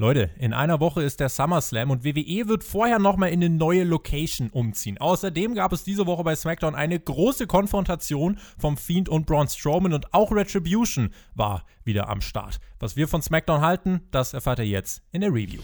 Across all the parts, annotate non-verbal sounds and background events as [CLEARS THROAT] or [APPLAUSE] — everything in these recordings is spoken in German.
Leute, in einer Woche ist der SummerSlam und WWE wird vorher nochmal in eine neue Location umziehen. Außerdem gab es diese Woche bei SmackDown eine große Konfrontation vom Fiend und Braun Strowman und auch Retribution war wieder am Start. Was wir von SmackDown halten, das erfahrt ihr jetzt in der Review.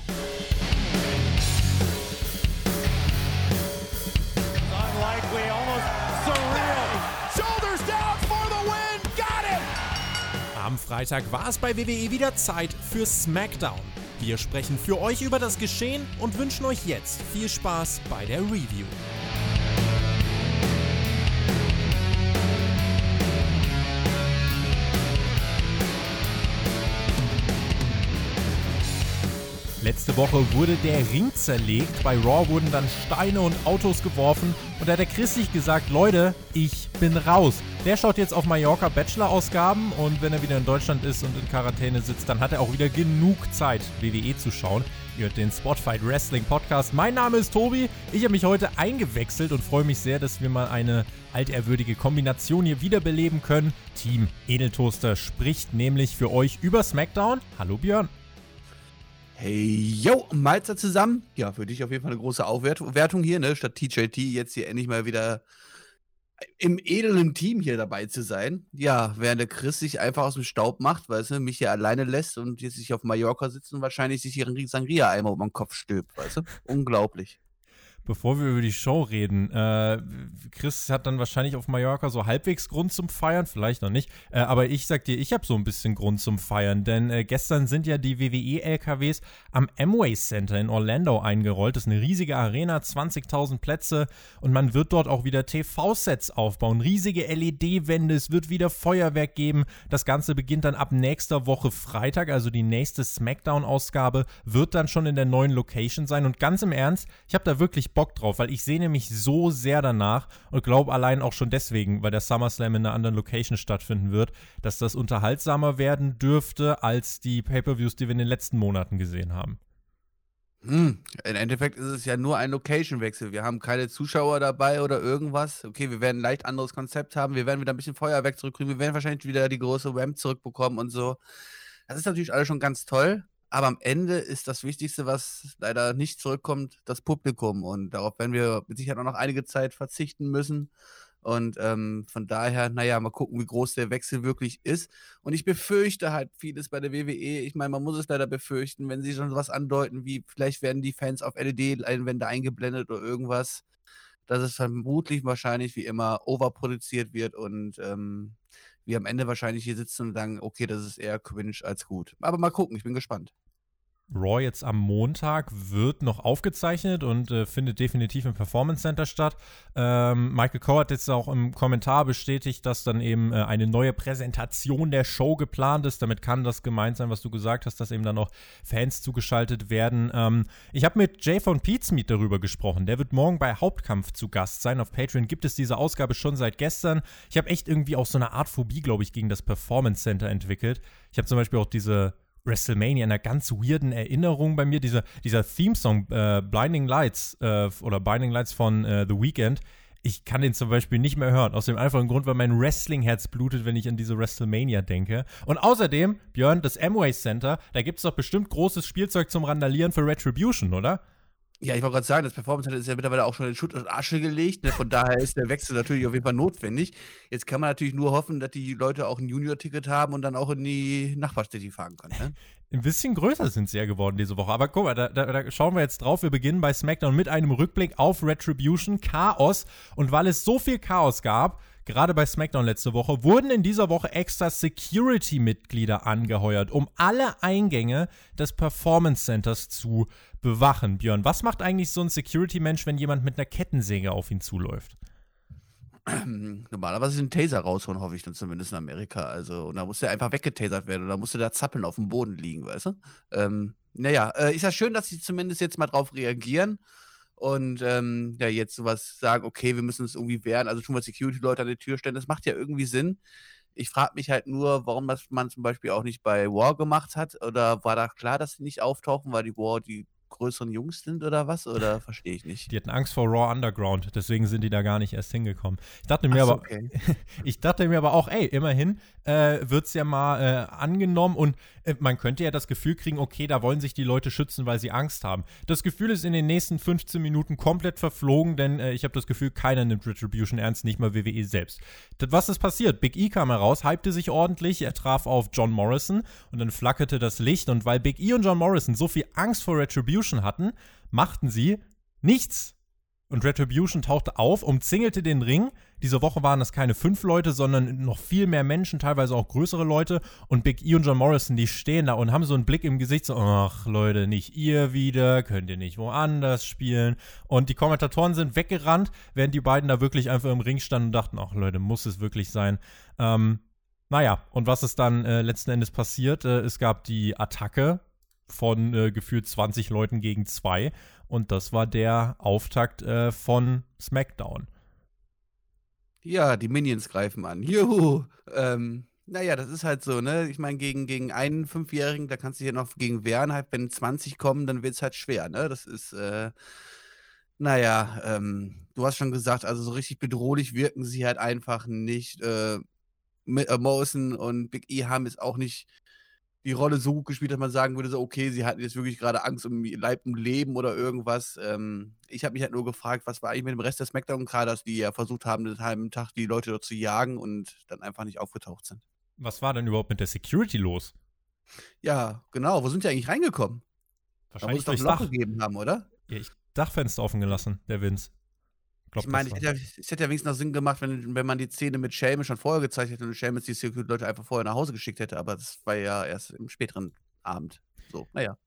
Am Freitag war es bei WWE wieder Zeit für SmackDown. Wir sprechen für euch über das Geschehen und wünschen euch jetzt viel Spaß bei der Review. Letzte Woche wurde der Ring zerlegt, bei Raw wurden dann Steine und Autos geworfen und da hat der Chris sich gesagt, Leute, ich bin raus. Der schaut jetzt auf Mallorca Bachelor-Ausgaben und wenn er wieder in Deutschland ist und in Quarantäne sitzt, dann hat er auch wieder genug Zeit, WWE zu schauen. Ihr hört den Spotfight Wrestling Podcast. Mein Name ist Tobi. Ich habe mich heute eingewechselt und freue mich sehr, dass wir mal eine altehrwürdige Kombination hier wiederbeleben können. Team Edeltoaster spricht nämlich für euch über SmackDown. Hallo Björn. Hey, yo, Malzer zusammen. Ja, für dich auf jeden Fall eine große Aufwertung hier, ne? Statt TJT jetzt hier endlich mal wieder im edlen Team hier dabei zu sein. Ja, während der Chris sich einfach aus dem Staub macht, weißt du, mich hier alleine lässt und jetzt sich auf Mallorca sitzt und wahrscheinlich sich hier einen Sangria-Eimer um den Kopf stülpt, weißt du? Unglaublich bevor wir über die Show reden, äh, Chris hat dann wahrscheinlich auf Mallorca so halbwegs Grund zum Feiern, vielleicht noch nicht, äh, aber ich sag dir, ich habe so ein bisschen Grund zum Feiern, denn äh, gestern sind ja die WWE-LKWs am Amway Center in Orlando eingerollt. Das ist eine riesige Arena, 20.000 Plätze und man wird dort auch wieder TV-Sets aufbauen, riesige LED-Wände, es wird wieder Feuerwerk geben. Das Ganze beginnt dann ab nächster Woche Freitag, also die nächste SmackDown-Ausgabe wird dann schon in der neuen Location sein und ganz im Ernst, ich habe da wirklich Bock drauf, weil ich sehne mich so sehr danach und glaube allein auch schon deswegen, weil der SummerSlam in einer anderen Location stattfinden wird, dass das unterhaltsamer werden dürfte als die Pay-per-Views, die wir in den letzten Monaten gesehen haben. Hm, Im Endeffekt ist es ja nur ein Location-Wechsel. Wir haben keine Zuschauer dabei oder irgendwas. Okay, wir werden ein leicht anderes Konzept haben. Wir werden wieder ein bisschen Feuerwerk zurückkriegen. Wir werden wahrscheinlich wieder die große Ramp zurückbekommen und so. Das ist natürlich alles schon ganz toll. Aber am Ende ist das Wichtigste, was leider nicht zurückkommt, das Publikum. Und darauf werden wir mit Sicherheit auch noch einige Zeit verzichten müssen. Und ähm, von daher, naja, mal gucken, wie groß der Wechsel wirklich ist. Und ich befürchte halt vieles bei der WWE. Ich meine, man muss es leider befürchten, wenn sie schon was andeuten, wie vielleicht werden die Fans auf LED-Leinwände eingeblendet oder irgendwas, dass es vermutlich wahrscheinlich wie immer overproduziert wird und ähm, wir am Ende wahrscheinlich hier sitzen und sagen, okay, das ist eher cringe als gut. Aber mal gucken, ich bin gespannt. Raw jetzt am Montag wird noch aufgezeichnet und äh, findet definitiv im Performance Center statt. Ähm, Michael Coe hat jetzt auch im Kommentar bestätigt, dass dann eben äh, eine neue Präsentation der Show geplant ist. Damit kann das gemeint sein, was du gesagt hast, dass eben dann auch Fans zugeschaltet werden. Ähm, ich habe mit Jay von Pizmeet darüber gesprochen. Der wird morgen bei Hauptkampf zu Gast sein. Auf Patreon gibt es diese Ausgabe schon seit gestern. Ich habe echt irgendwie auch so eine Art Phobie, glaube ich, gegen das Performance Center entwickelt. Ich habe zum Beispiel auch diese WrestleMania, einer ganz weirden Erinnerung bei mir. Dieser, dieser Theme-Song äh, Blinding Lights äh, oder Blinding Lights von äh, The Weeknd. Ich kann den zum Beispiel nicht mehr hören. Aus dem einfachen Grund, weil mein Wrestling-Herz blutet, wenn ich an diese WrestleMania denke. Und außerdem, Björn, das Amway Center, da gibt es doch bestimmt großes Spielzeug zum Randalieren für Retribution, oder? Ja, ich wollte gerade sagen, das Performance Center ist ja mittlerweile auch schon in Schutt und Asche gelegt. Ne? Von daher ist der Wechsel natürlich auf jeden Fall notwendig. Jetzt kann man natürlich nur hoffen, dass die Leute auch ein Junior-Ticket haben und dann auch in die Nachbarstädte fahren können. Ne? Ein bisschen größer sind sie ja geworden diese Woche. Aber guck mal, da, da, da, schauen wir jetzt drauf. Wir beginnen bei SmackDown mit einem Rückblick auf Retribution, Chaos. Und weil es so viel Chaos gab, gerade bei SmackDown letzte Woche, wurden in dieser Woche extra Security-Mitglieder angeheuert, um alle Eingänge des Performance Centers zu bewachen. Björn, was macht eigentlich so ein Security-Mensch, wenn jemand mit einer Kettensäge auf ihn zuläuft? [CLEARS THROAT] Normalerweise den Taser rausholen, hoffe ich dann zumindest in Amerika. Also, und da muss der einfach weggetasert werden oder musste da zappeln auf dem Boden liegen, weißt du? Ähm, naja, äh, ist ja schön, dass sie zumindest jetzt mal drauf reagieren und ähm, ja, jetzt sowas sagen, okay, wir müssen uns irgendwie wehren, also tun wir Security-Leute an die Tür stellen, das macht ja irgendwie Sinn. Ich frage mich halt nur, warum das man zum Beispiel auch nicht bei War gemacht hat oder war da klar, dass sie nicht auftauchen, weil die War die größeren Jungs sind oder was? Oder verstehe ich nicht? Die hatten Angst vor Raw Underground, deswegen sind die da gar nicht erst hingekommen. Ich dachte mir, so, aber, okay. [LAUGHS] ich dachte mir aber auch, ey, immerhin äh, wird es ja mal äh, angenommen und äh, man könnte ja das Gefühl kriegen, okay, da wollen sich die Leute schützen, weil sie Angst haben. Das Gefühl ist in den nächsten 15 Minuten komplett verflogen, denn äh, ich habe das Gefühl, keiner nimmt Retribution ernst, nicht mal WWE selbst. Das, was ist passiert? Big E kam heraus, hypte sich ordentlich, er traf auf John Morrison und dann flackerte das Licht und weil Big E und John Morrison so viel Angst vor Retribution hatten, machten sie nichts. Und Retribution tauchte auf, umzingelte den Ring. Diese Woche waren es keine fünf Leute, sondern noch viel mehr Menschen, teilweise auch größere Leute. Und Big E und John Morrison, die stehen da und haben so einen Blick im Gesicht, so, ach Leute, nicht ihr wieder, könnt ihr nicht woanders spielen. Und die Kommentatoren sind weggerannt, während die beiden da wirklich einfach im Ring standen und dachten, ach Leute, muss es wirklich sein. Ähm, naja, und was ist dann äh, letzten Endes passiert? Äh, es gab die Attacke von äh, gefühlt 20 Leuten gegen zwei. Und das war der Auftakt äh, von SmackDown. Ja, die Minions greifen an. Juhu! Ähm, naja, das ist halt so, ne? Ich meine, gegen, gegen einen Fünfjährigen, da kannst du ja noch gegen wehren. Halt, wenn 20 kommen, dann wird es halt schwer, ne? Das ist, äh, naja, ähm, du hast schon gesagt, also so richtig bedrohlich wirken sie halt einfach nicht. Äh Morrison und Big E haben es auch nicht die Rolle so gut gespielt, dass man sagen würde, so, okay, sie hatten jetzt wirklich gerade Angst um Leib und Leben oder irgendwas. Ähm, ich habe mich halt nur gefragt, was war eigentlich mit dem Rest der Smackdown-Kaders, die ja versucht haben, den halben Tag die Leute dort zu jagen und dann einfach nicht aufgetaucht sind. Was war denn überhaupt mit der Security los? Ja, genau. Wo sind die eigentlich reingekommen? Wahrscheinlich da muss es doch ein Loch gegeben haben, oder? Ja, ich Dachfenster offen gelassen, der Vince. Glaub, ich meine, es hätte, hätte ja wenigstens noch Sinn gemacht, wenn, wenn man die Szene mit Seamus schon vorher gezeigt hätte und Seamus die Security-Leute einfach vorher nach Hause geschickt hätte, aber das war ja erst im späteren Abend. So, naja.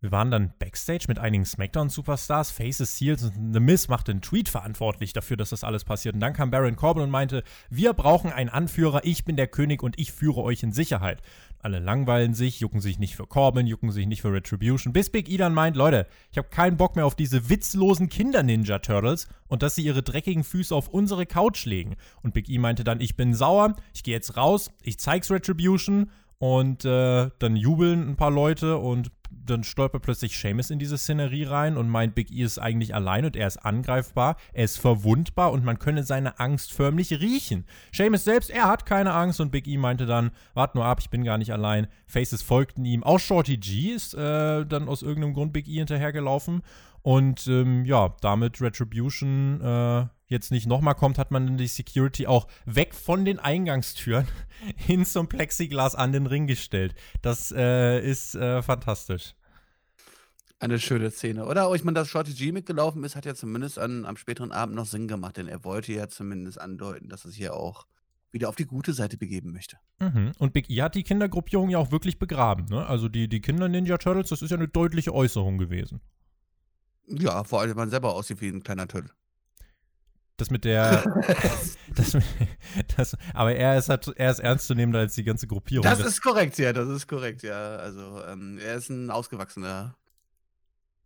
Wir waren dann backstage mit einigen SmackDown-Superstars, Faces, Seals und The Miz machte einen Tweet verantwortlich dafür, dass das alles passiert. Und dann kam Baron Corbin und meinte, wir brauchen einen Anführer, ich bin der König und ich führe euch in Sicherheit. Alle langweilen sich, jucken sich nicht für Corbin, jucken sich nicht für Retribution, bis Big E dann meint, Leute, ich habe keinen Bock mehr auf diese witzlosen Kinder-Ninja-Turtles und dass sie ihre dreckigen Füße auf unsere Couch legen. Und Big E meinte dann, ich bin sauer, ich gehe jetzt raus, ich zeig's Retribution und äh, dann jubeln ein paar Leute und dann stolpert plötzlich Seamus in diese Szenerie rein und meint, Big E ist eigentlich allein und er ist angreifbar, er ist verwundbar und man könne seine Angst förmlich riechen. Seamus selbst, er hat keine Angst und Big E meinte dann, wart nur ab, ich bin gar nicht allein. Faces folgten ihm. Auch Shorty G ist äh, dann aus irgendeinem Grund Big E hinterhergelaufen und ähm, ja, damit Retribution äh, jetzt nicht nochmal kommt, hat man die Security auch weg von den Eingangstüren [LAUGHS] hin zum Plexiglas an den Ring gestellt. Das äh, ist äh, fantastisch. Eine schöne Szene, oder? Ich meine, dass Shorty G mitgelaufen ist, hat ja zumindest an, am späteren Abend noch Sinn gemacht, denn er wollte ja zumindest andeuten, dass er sich hier auch wieder auf die gute Seite begeben möchte. Mhm. Und Big E hat die Kindergruppierung ja auch wirklich begraben, ne? Also die, die Kinder-Ninja Turtles, das ist ja eine deutliche Äußerung gewesen. Ja, vor allem, wenn man selber aussieht wie ein kleiner Turtle. Das mit der. [LAUGHS] das, das, aber er ist halt, er ist ernstzunehmender als die ganze Gruppierung. Das ist korrekt, ja, das ist korrekt, ja. Also, ähm, er ist ein ausgewachsener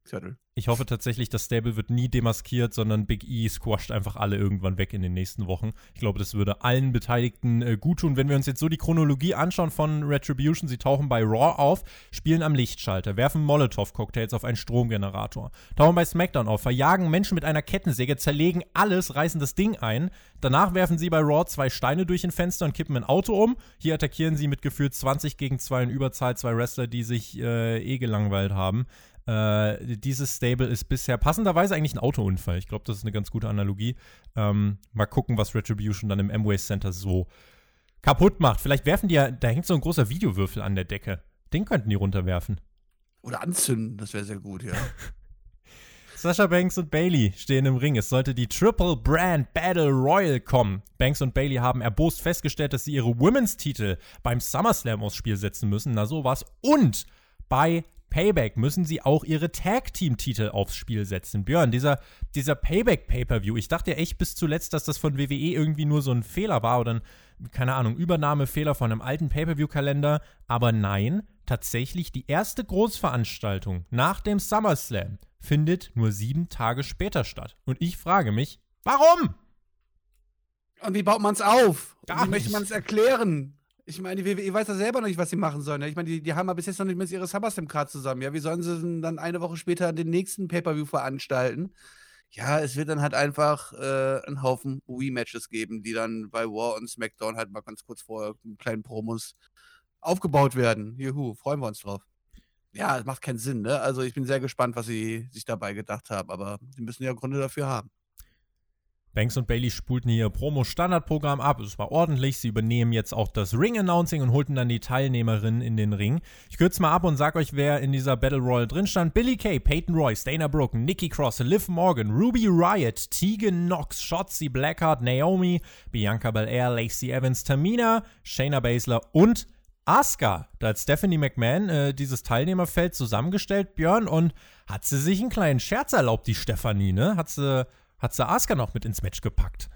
Turtle. Ich hoffe tatsächlich, das Stable wird nie demaskiert, sondern Big E squasht einfach alle irgendwann weg in den nächsten Wochen. Ich glaube, das würde allen Beteiligten äh, gut tun. Wenn wir uns jetzt so die Chronologie anschauen von Retribution, sie tauchen bei Raw auf, spielen am Lichtschalter, werfen Molotow-Cocktails auf einen Stromgenerator, tauchen bei SmackDown auf, verjagen Menschen mit einer Kettensäge, zerlegen alles, reißen das Ding ein. Danach werfen sie bei Raw zwei Steine durch ein Fenster und kippen ein Auto um. Hier attackieren sie mit gefühlt 20 gegen 2 in Überzahl zwei Wrestler, die sich äh, eh gelangweilt haben. Äh, dieses Stable ist bisher passenderweise eigentlich ein Autounfall. Ich glaube, das ist eine ganz gute Analogie. Ähm, mal gucken, was Retribution dann im Amway Center so kaputt macht. Vielleicht werfen die ja, da hängt so ein großer Videowürfel an der Decke. Den könnten die runterwerfen. Oder anzünden, das wäre sehr gut, ja. [LAUGHS] Sasha Banks und Bailey stehen im Ring. Es sollte die Triple Brand Battle Royal kommen. Banks und Bailey haben erbost festgestellt, dass sie ihre Women's Titel beim SummerSlam aufs Spiel setzen müssen. Na sowas. Und bei Payback müssen sie auch ihre Tag-Team-Titel aufs Spiel setzen. Björn, dieser, dieser Payback-Pay-Per-View, ich dachte ja echt bis zuletzt, dass das von WWE irgendwie nur so ein Fehler war oder ein, keine Ahnung, Übernahmefehler von einem alten Pay-Per-View-Kalender. Aber nein, tatsächlich die erste Großveranstaltung nach dem SummerSlam findet nur sieben Tage später statt. Und ich frage mich, warum? Und wie baut man es auf? Wie möchte man es erklären? Ich meine, die WWE weiß ja selber noch nicht, was sie machen sollen. Ne? Ich meine, die, die haben ja bis jetzt noch nicht mit ihrer SummerSlam-Card zusammen. Ja, wie sollen sie dann eine Woche später den nächsten Pay-Per-View veranstalten? Ja, es wird dann halt einfach äh, einen Haufen Rematches geben, die dann bei War und SmackDown halt mal ganz kurz mit kleinen Promos aufgebaut werden. Juhu, freuen wir uns drauf. Ja, es macht keinen Sinn, ne? Also ich bin sehr gespannt, was sie sich dabei gedacht haben, aber sie müssen ja Gründe dafür haben. Banks und Bailey spulten hier Promo-Standardprogramm ab. Es war ordentlich. Sie übernehmen jetzt auch das Ring-Announcing und holten dann die Teilnehmerinnen in den Ring. Ich kürze mal ab und sag euch, wer in dieser Battle Royal drin stand. Billy Kay, Peyton Royce, Dana Brooke, Nikki Cross, Liv Morgan, Ruby Riot, Tegan Knox, Shotzi Blackheart, Naomi, Bianca Belair, Lacey Evans, Tamina, Shayna Baszler und Asuka. Da hat Stephanie McMahon äh, dieses Teilnehmerfeld zusammengestellt, Björn, und hat sie sich einen kleinen Scherz erlaubt, die Stephanie, ne? Hat sie hat sie Asuka noch mit ins Match gepackt.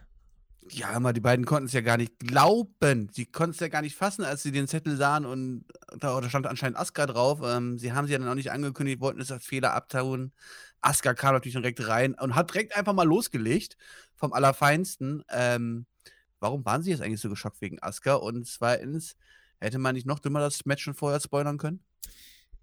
Ja, aber die beiden konnten es ja gar nicht glauben. Sie konnten es ja gar nicht fassen, als sie den Zettel sahen und da, da stand anscheinend Asuka drauf. Ähm, sie haben sie ja dann auch nicht angekündigt, wollten es als Fehler abtauen. Asuka kam natürlich direkt rein und hat direkt einfach mal losgelegt vom Allerfeinsten. Ähm, warum waren sie jetzt eigentlich so geschockt wegen Asuka? Und zweitens, hätte man nicht noch dümmer das Match schon vorher spoilern können?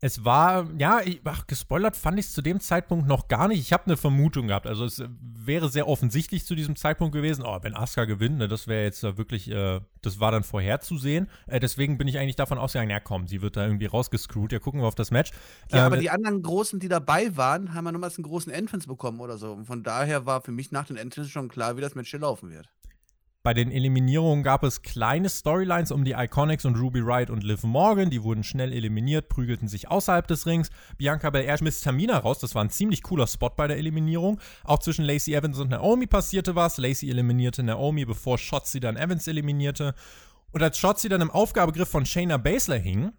Es war, ja, ich, ach, gespoilert fand ich es zu dem Zeitpunkt noch gar nicht. Ich habe eine Vermutung gehabt. Also es wäre sehr offensichtlich zu diesem Zeitpunkt gewesen, oh, wenn Asuka gewinnt, ne, das wäre jetzt wirklich, äh, das war dann vorherzusehen. Äh, deswegen bin ich eigentlich davon ausgegangen, ja komm, sie wird da irgendwie rausgescrewt. Ja, gucken wir auf das Match. Ja, äh, aber die anderen Großen, die dabei waren, haben ja nochmals einen großen Entrance bekommen oder so. Und von daher war für mich nach den Entrance schon klar, wie das Match hier laufen wird. Bei den Eliminierungen gab es kleine Storylines um die Iconics und Ruby Wright und Liv Morgan. Die wurden schnell eliminiert, prügelten sich außerhalb des Rings. Bianca Belair schmiss Tamina raus. Das war ein ziemlich cooler Spot bei der Eliminierung. Auch zwischen Lacey Evans und Naomi passierte was. Lacey eliminierte Naomi, bevor Shotzi dann Evans eliminierte. Und als Shotzi dann im Aufgabegriff von Shayna Baszler hing,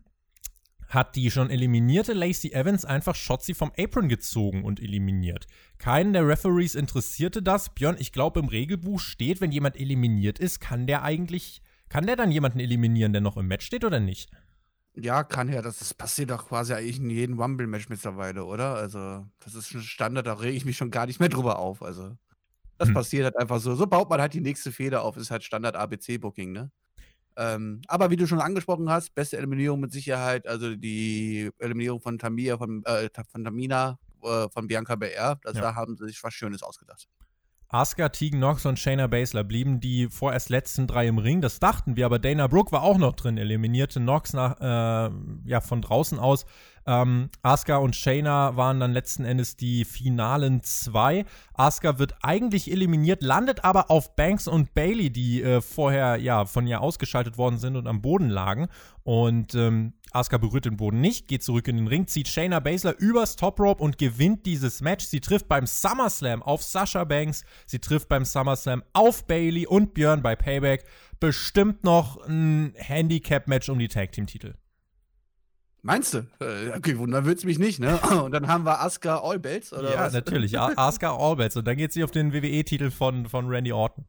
hat die schon eliminierte Lacey Evans einfach Shotzi vom Apron gezogen und eliminiert. Keinen der Referees interessierte das. Björn, ich glaube, im Regelbuch steht, wenn jemand eliminiert ist, kann der eigentlich, kann der dann jemanden eliminieren, der noch im Match steht oder nicht? Ja, kann ja. Das, passiert doch quasi eigentlich in jedem Rumble-Match mittlerweile, oder? Also, das ist ein Standard, da rege ich mich schon gar nicht mehr drüber auf. Also, das hm. passiert halt einfach so. So baut man halt die nächste Fehler auf. Ist halt Standard-ABC-Booking, ne? Ähm, aber wie du schon angesprochen hast, beste Eliminierung mit Sicherheit, also die Eliminierung von Tamia, von, äh, von Tamina, äh, von Bianca BR, das, ja. da haben sie sich was Schönes ausgedacht. Asuka, Tegan Knox und Shayna Baszler blieben die vorerst letzten drei im Ring. Das dachten wir, aber Dana Brooke war auch noch drin, eliminierte Knox nach, äh, ja, von draußen aus. Ähm, Asuka und Shayna waren dann letzten Endes die finalen zwei. Asuka wird eigentlich eliminiert, landet aber auf Banks und Bailey, die äh, vorher ja von ihr ausgeschaltet worden sind und am Boden lagen. Und ähm, Asuka berührt den Boden nicht, geht zurück in den Ring, zieht Shayna Baszler übers Top Rope und gewinnt dieses Match. Sie trifft beim SummerSlam auf Sasha Banks, sie trifft beim SummerSlam auf Bailey und Björn bei Payback. Bestimmt noch ein Handicap-Match um die Tag Team-Titel. Meinst du? Äh, okay, wundern wird's mich nicht, ne? [LAUGHS] Und dann haben wir Asuka Allbelts, oder ja, was? natürlich. [LAUGHS] Asuka Allbelts. Und dann geht sie auf den WWE-Titel von, von Randy Orton.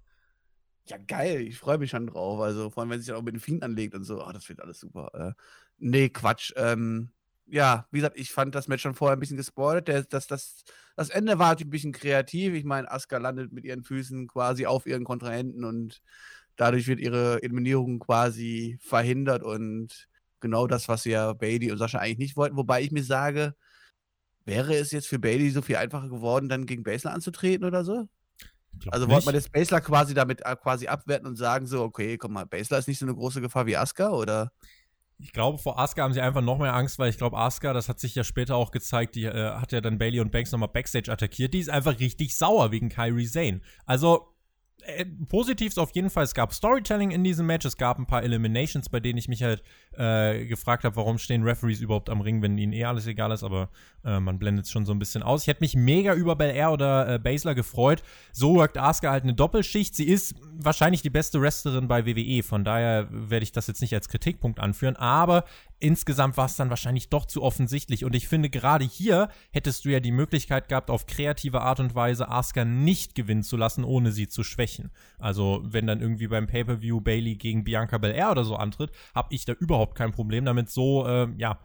Ja, geil. Ich freue mich schon drauf. Also, vor allem, wenn sie sich dann auch mit den Fiend anlegt und so. Oh, das wird alles super. Äh, nee, Quatsch. Ähm, ja, wie gesagt, ich fand das Match schon vorher ein bisschen gespoilt. Der, das, das, das Ende war ein bisschen kreativ. Ich meine, Asuka landet mit ihren Füßen quasi auf ihren Kontrahenten und dadurch wird ihre Eliminierung quasi verhindert und genau das, was ja Bailey und Sascha eigentlich nicht wollten. Wobei ich mir sage, wäre es jetzt für Bailey so viel einfacher geworden, dann gegen Basler anzutreten oder so? Also wollte man jetzt Basler quasi damit äh, quasi abwerten und sagen so, okay, komm mal, Basler ist nicht so eine große Gefahr wie Asuka oder? Ich glaube, vor Asuka haben sie einfach noch mehr Angst, weil ich glaube, Asuka, das hat sich ja später auch gezeigt, die äh, hat ja dann Bailey und Banks nochmal Backstage attackiert. Die ist einfach richtig sauer wegen Kyrie Zane. Also, äh, positiv auf jeden Fall, es gab Storytelling in diesem Match, es gab ein paar Eliminations, bei denen ich mich halt äh, gefragt habe, warum stehen Referees überhaupt am Ring, wenn ihnen eh alles egal ist, aber äh, man blendet es schon so ein bisschen aus. Ich hätte mich mega über Bel Air oder äh, Baszler gefreut. So workt Asuka halt eine Doppelschicht. Sie ist wahrscheinlich die beste Wrestlerin bei WWE, von daher werde ich das jetzt nicht als Kritikpunkt anführen, aber insgesamt war es dann wahrscheinlich doch zu offensichtlich. Und ich finde, gerade hier hättest du ja die Möglichkeit gehabt, auf kreative Art und Weise Asuka nicht gewinnen zu lassen, ohne sie zu schwächen. Also, wenn dann irgendwie beim Pay-Per-View Bailey gegen Bianca Belair oder so antritt, habe ich da überhaupt kein Problem damit, so, äh, ja,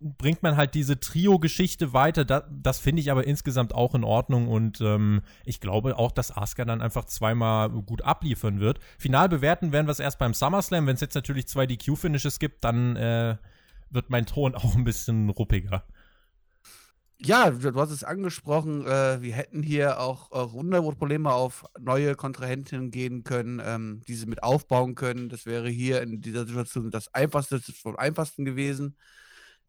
bringt man halt diese Trio-Geschichte weiter. Da, das finde ich aber insgesamt auch in Ordnung und ähm, ich glaube auch, dass Asuka dann einfach zweimal gut abliefern wird. Final bewerten werden wir es erst beim SummerSlam. Wenn es jetzt natürlich zwei DQ-Finishes gibt, dann äh, wird mein Ton [LAUGHS] auch ein bisschen ruppiger. Ja, du hast es angesprochen, äh, wir hätten hier auch, auch wunderbar Probleme auf neue Kontrahentinnen gehen können, ähm, diese mit aufbauen können. Das wäre hier in dieser Situation das Einfachste das vom Einfachsten gewesen.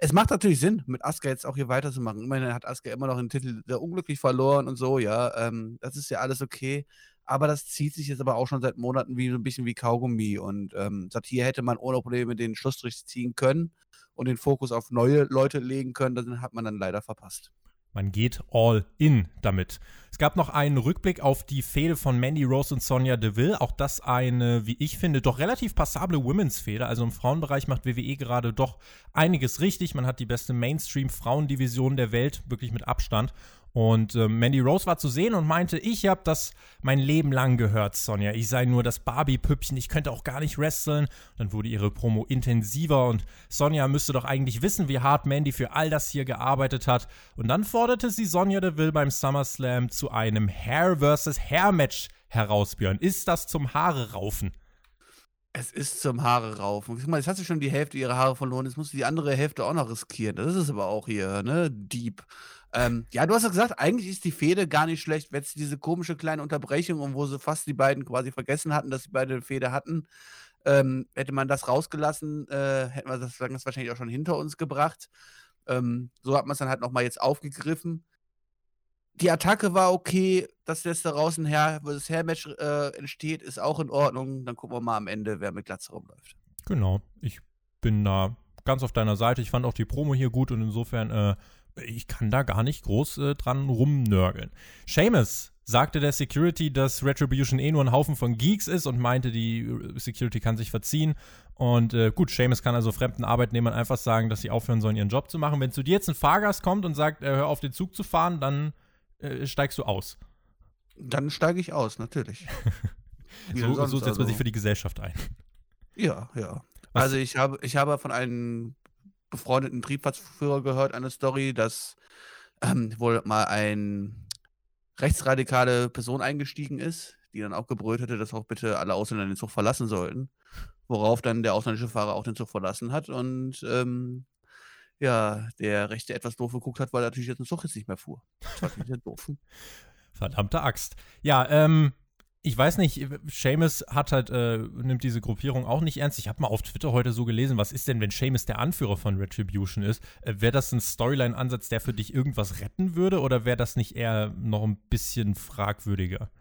Es macht natürlich Sinn, mit Asuka jetzt auch hier weiterzumachen. Immerhin hat Asuka immer noch den Titel sehr unglücklich verloren und so, ja. Ähm, das ist ja alles okay. Aber das zieht sich jetzt aber auch schon seit Monaten wie so ein bisschen wie Kaugummi. Und ähm, hier hätte man ohne Probleme den Schlussstrich ziehen können und den Fokus auf neue Leute legen können. Das hat man dann leider verpasst. Man geht all in damit. Es gab noch einen Rückblick auf die Fehde von Mandy Rose und Sonja Deville. Auch das eine, wie ich finde, doch relativ passable Women's-Fehde. Also im Frauenbereich macht WWE gerade doch einiges richtig. Man hat die beste Mainstream-Frauendivision der Welt, wirklich mit Abstand. Und äh, Mandy Rose war zu sehen und meinte, ich habe das mein Leben lang gehört, Sonja. Ich sei nur das Barbie-Püppchen, ich könnte auch gar nicht wresteln. Dann wurde ihre Promo intensiver und Sonja müsste doch eigentlich wissen, wie hart Mandy für all das hier gearbeitet hat. Und dann forderte sie Sonja Deville beim SummerSlam zu einem Hair vs. Hair Match heraus, Björn. Ist das zum Haare raufen? Es ist zum Haare raufen. Guck mal, jetzt hast du schon die Hälfte ihrer Haare verloren, jetzt musst du die andere Hälfte auch noch riskieren. Das ist aber auch hier, ne? Deep. Ähm, ja, du hast ja gesagt, eigentlich ist die Fehde gar nicht schlecht. Wenn es diese komische kleine Unterbrechung und wo sie fast die beiden quasi vergessen hatten, dass sie beide eine Fehde hatten, ähm, hätte man das rausgelassen, äh, hätten wir das, das wahrscheinlich auch schon hinter uns gebracht. Ähm, so hat man es dann halt nochmal jetzt aufgegriffen. Die Attacke war okay, dass jetzt daraus ein Hair versus Hair-Match äh, entsteht, ist auch in Ordnung. Dann gucken wir mal am Ende, wer mit Glatze rumläuft. Genau, ich bin da ganz auf deiner Seite. Ich fand auch die Promo hier gut und insofern äh, ich kann da gar nicht groß äh, dran rumnörgeln. Seamus sagte der Security, dass Retribution eh nur ein Haufen von Geeks ist und meinte, die äh, Security kann sich verziehen. Und äh, gut, Seamus kann also fremden Arbeitnehmern einfach sagen, dass sie aufhören sollen, ihren Job zu machen. Wenn zu dir jetzt ein Fahrgast kommt und sagt, äh, hör auf, den Zug zu fahren, dann äh, steigst du aus. Dann steige ich aus, natürlich. [LAUGHS] so, so setzt man sich also. für die Gesellschaft ein. Ja, ja. Was? Also ich habe, ich habe von einem befreundeten Triebfahrtsführer gehört, eine Story, dass ähm, wohl mal ein rechtsradikale Person eingestiegen ist, die dann auch gebrüllt hätte, dass auch bitte alle Ausländer den Zug verlassen sollten. Worauf dann der ausländische Fahrer auch den Zug verlassen hat und ähm, ja, der Rechte etwas doof geguckt hat, weil er natürlich jetzt den Zug jetzt nicht mehr fuhr. Das war doof. [LAUGHS] Verdammte Axt. Ja, ähm, ich weiß nicht, Seamus hat halt, äh, nimmt diese Gruppierung auch nicht ernst. Ich habe mal auf Twitter heute so gelesen, was ist denn, wenn Seamus der Anführer von Retribution ist? Äh, wäre das ein Storyline-Ansatz, der für dich irgendwas retten würde oder wäre das nicht eher noch ein bisschen fragwürdiger?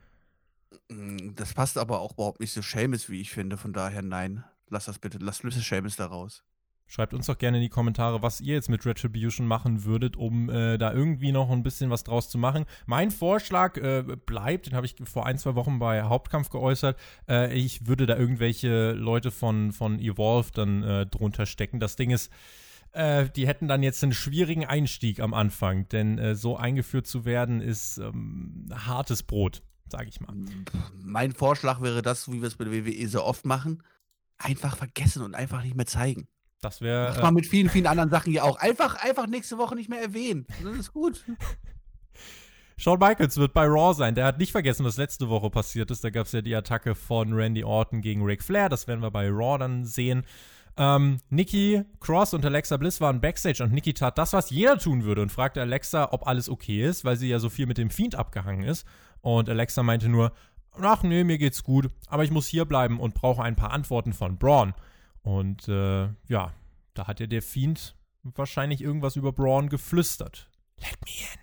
Mm, das passt aber auch überhaupt nicht so Seamus, wie ich finde. Von daher nein. Lass das bitte, lass Lüsse Seamus da raus. Schreibt uns doch gerne in die Kommentare, was ihr jetzt mit Retribution machen würdet, um äh, da irgendwie noch ein bisschen was draus zu machen. Mein Vorschlag äh, bleibt, den habe ich vor ein, zwei Wochen bei Hauptkampf geäußert. Äh, ich würde da irgendwelche Leute von, von Evolve dann äh, drunter stecken. Das Ding ist, äh, die hätten dann jetzt einen schwierigen Einstieg am Anfang, denn äh, so eingeführt zu werden ist ähm, hartes Brot, sage ich mal. Mein Vorschlag wäre das, wie wir es bei der WWE so oft machen, einfach vergessen und einfach nicht mehr zeigen. Das wäre. Mach mal mit vielen, vielen anderen Sachen hier auch. Einfach, einfach nächste Woche nicht mehr erwähnen. Das ist gut. [LAUGHS] Shawn Michaels wird bei Raw sein. Der hat nicht vergessen, was letzte Woche passiert ist. Da gab es ja die Attacke von Randy Orton gegen Ric Flair. Das werden wir bei Raw dann sehen. Ähm, Nikki Cross und Alexa Bliss waren backstage und Nikki tat das, was jeder tun würde und fragte Alexa, ob alles okay ist, weil sie ja so viel mit dem Fiend abgehangen ist. Und Alexa meinte nur, ach nee, mir geht's gut, aber ich muss hier bleiben und brauche ein paar Antworten von Braun. Und äh, ja, da hat ja der Fiend wahrscheinlich irgendwas über Braun geflüstert. Let me in.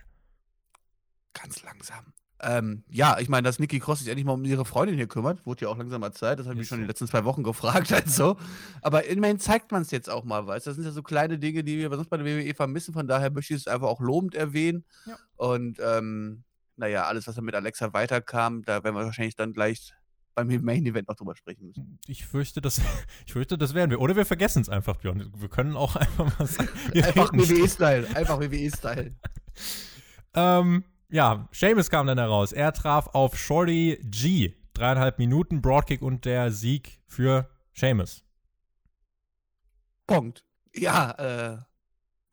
Ganz langsam. Ähm, ja, ich meine, dass Nikki Cross sich endlich mal um ihre Freundin hier kümmert, wurde ja auch langsam mal Zeit. Das habe ich mich schon in den letzten zwei Wochen gefragt. [LAUGHS] Also. Aber immerhin zeigt man es jetzt auch mal, weißt Das sind ja so kleine Dinge, die wir sonst bei der WWE vermissen. Von daher möchte ich es einfach auch lobend erwähnen. Ja. Und ähm, naja, alles, was dann mit Alexa weiterkam, da werden wir wahrscheinlich dann gleich beim Main Event noch drüber sprechen müssen. Ich fürchte, das, [LAUGHS] ich fürchte, das werden wir. Oder wir vergessen es einfach, Björn. Wir können auch [LAUGHS] einfach mal sagen. einfach WWE-Style. Einfach WWE-Style. [LAUGHS] ähm, ja, Seamus kam dann heraus. Er traf auf Shorty G. Dreieinhalb Minuten Broadkick und der Sieg für Seamus. Punkt. Ja,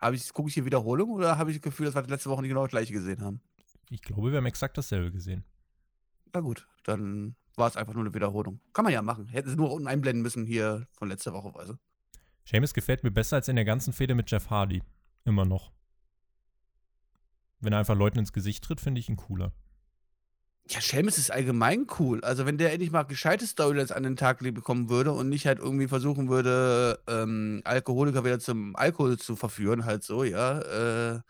äh, ich, gucke ich hier Wiederholung oder habe ich das Gefühl, dass wir letzte Woche nicht genau das gleiche gesehen haben? Ich glaube, wir haben exakt dasselbe gesehen. Na gut, dann war es einfach nur eine Wiederholung. Kann man ja machen. Hätten sie nur unten einblenden müssen hier von letzter Woche, weißt du. Seamus gefällt mir besser als in der ganzen Fehde mit Jeff Hardy. Immer noch. Wenn er einfach Leuten ins Gesicht tritt, finde ich ihn cooler. Ja, Seamus ist allgemein cool. Also, wenn der endlich mal gescheite Storylines an den Tag bekommen würde und nicht halt irgendwie versuchen würde, ähm, Alkoholiker wieder zum Alkohol zu verführen, halt so, ja, äh,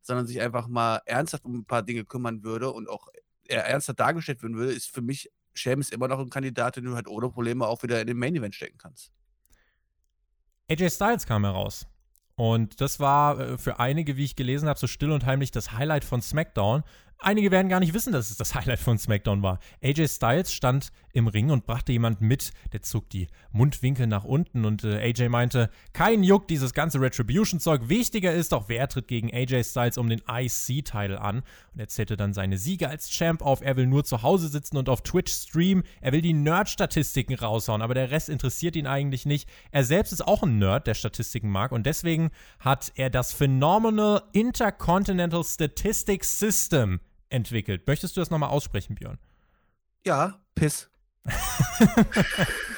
sondern sich einfach mal ernsthaft um ein paar Dinge kümmern würde und auch er ernsthaft dargestellt werden würde, ist für mich Seamus immer noch ein Kandidat, den du halt ohne Probleme auch wieder in den Main Event stecken kannst. AJ Styles kam heraus. Und das war äh, für einige, wie ich gelesen habe, so still und heimlich das Highlight von SmackDown. Einige werden gar nicht wissen, dass es das [LAUGHS] Highlight von SmackDown war. AJ Styles stand im Ring und brachte jemanden mit, der zog die Mundwinkel nach unten und äh, AJ meinte, kein Juck, dieses ganze Retribution-Zeug. Wichtiger ist doch, wer tritt gegen AJ Styles um den IC-Title an. Und er zählte dann seine Siege als Champ auf. Er will nur zu Hause sitzen und auf Twitch streamen. Er will die Nerd-Statistiken raushauen, aber der Rest interessiert ihn eigentlich nicht. Er selbst ist auch ein Nerd, der Statistiken mag und deswegen hat er das Phenomenal Intercontinental Statistics System entwickelt. Möchtest du das nochmal aussprechen, Björn? Ja, Piss. [LAUGHS]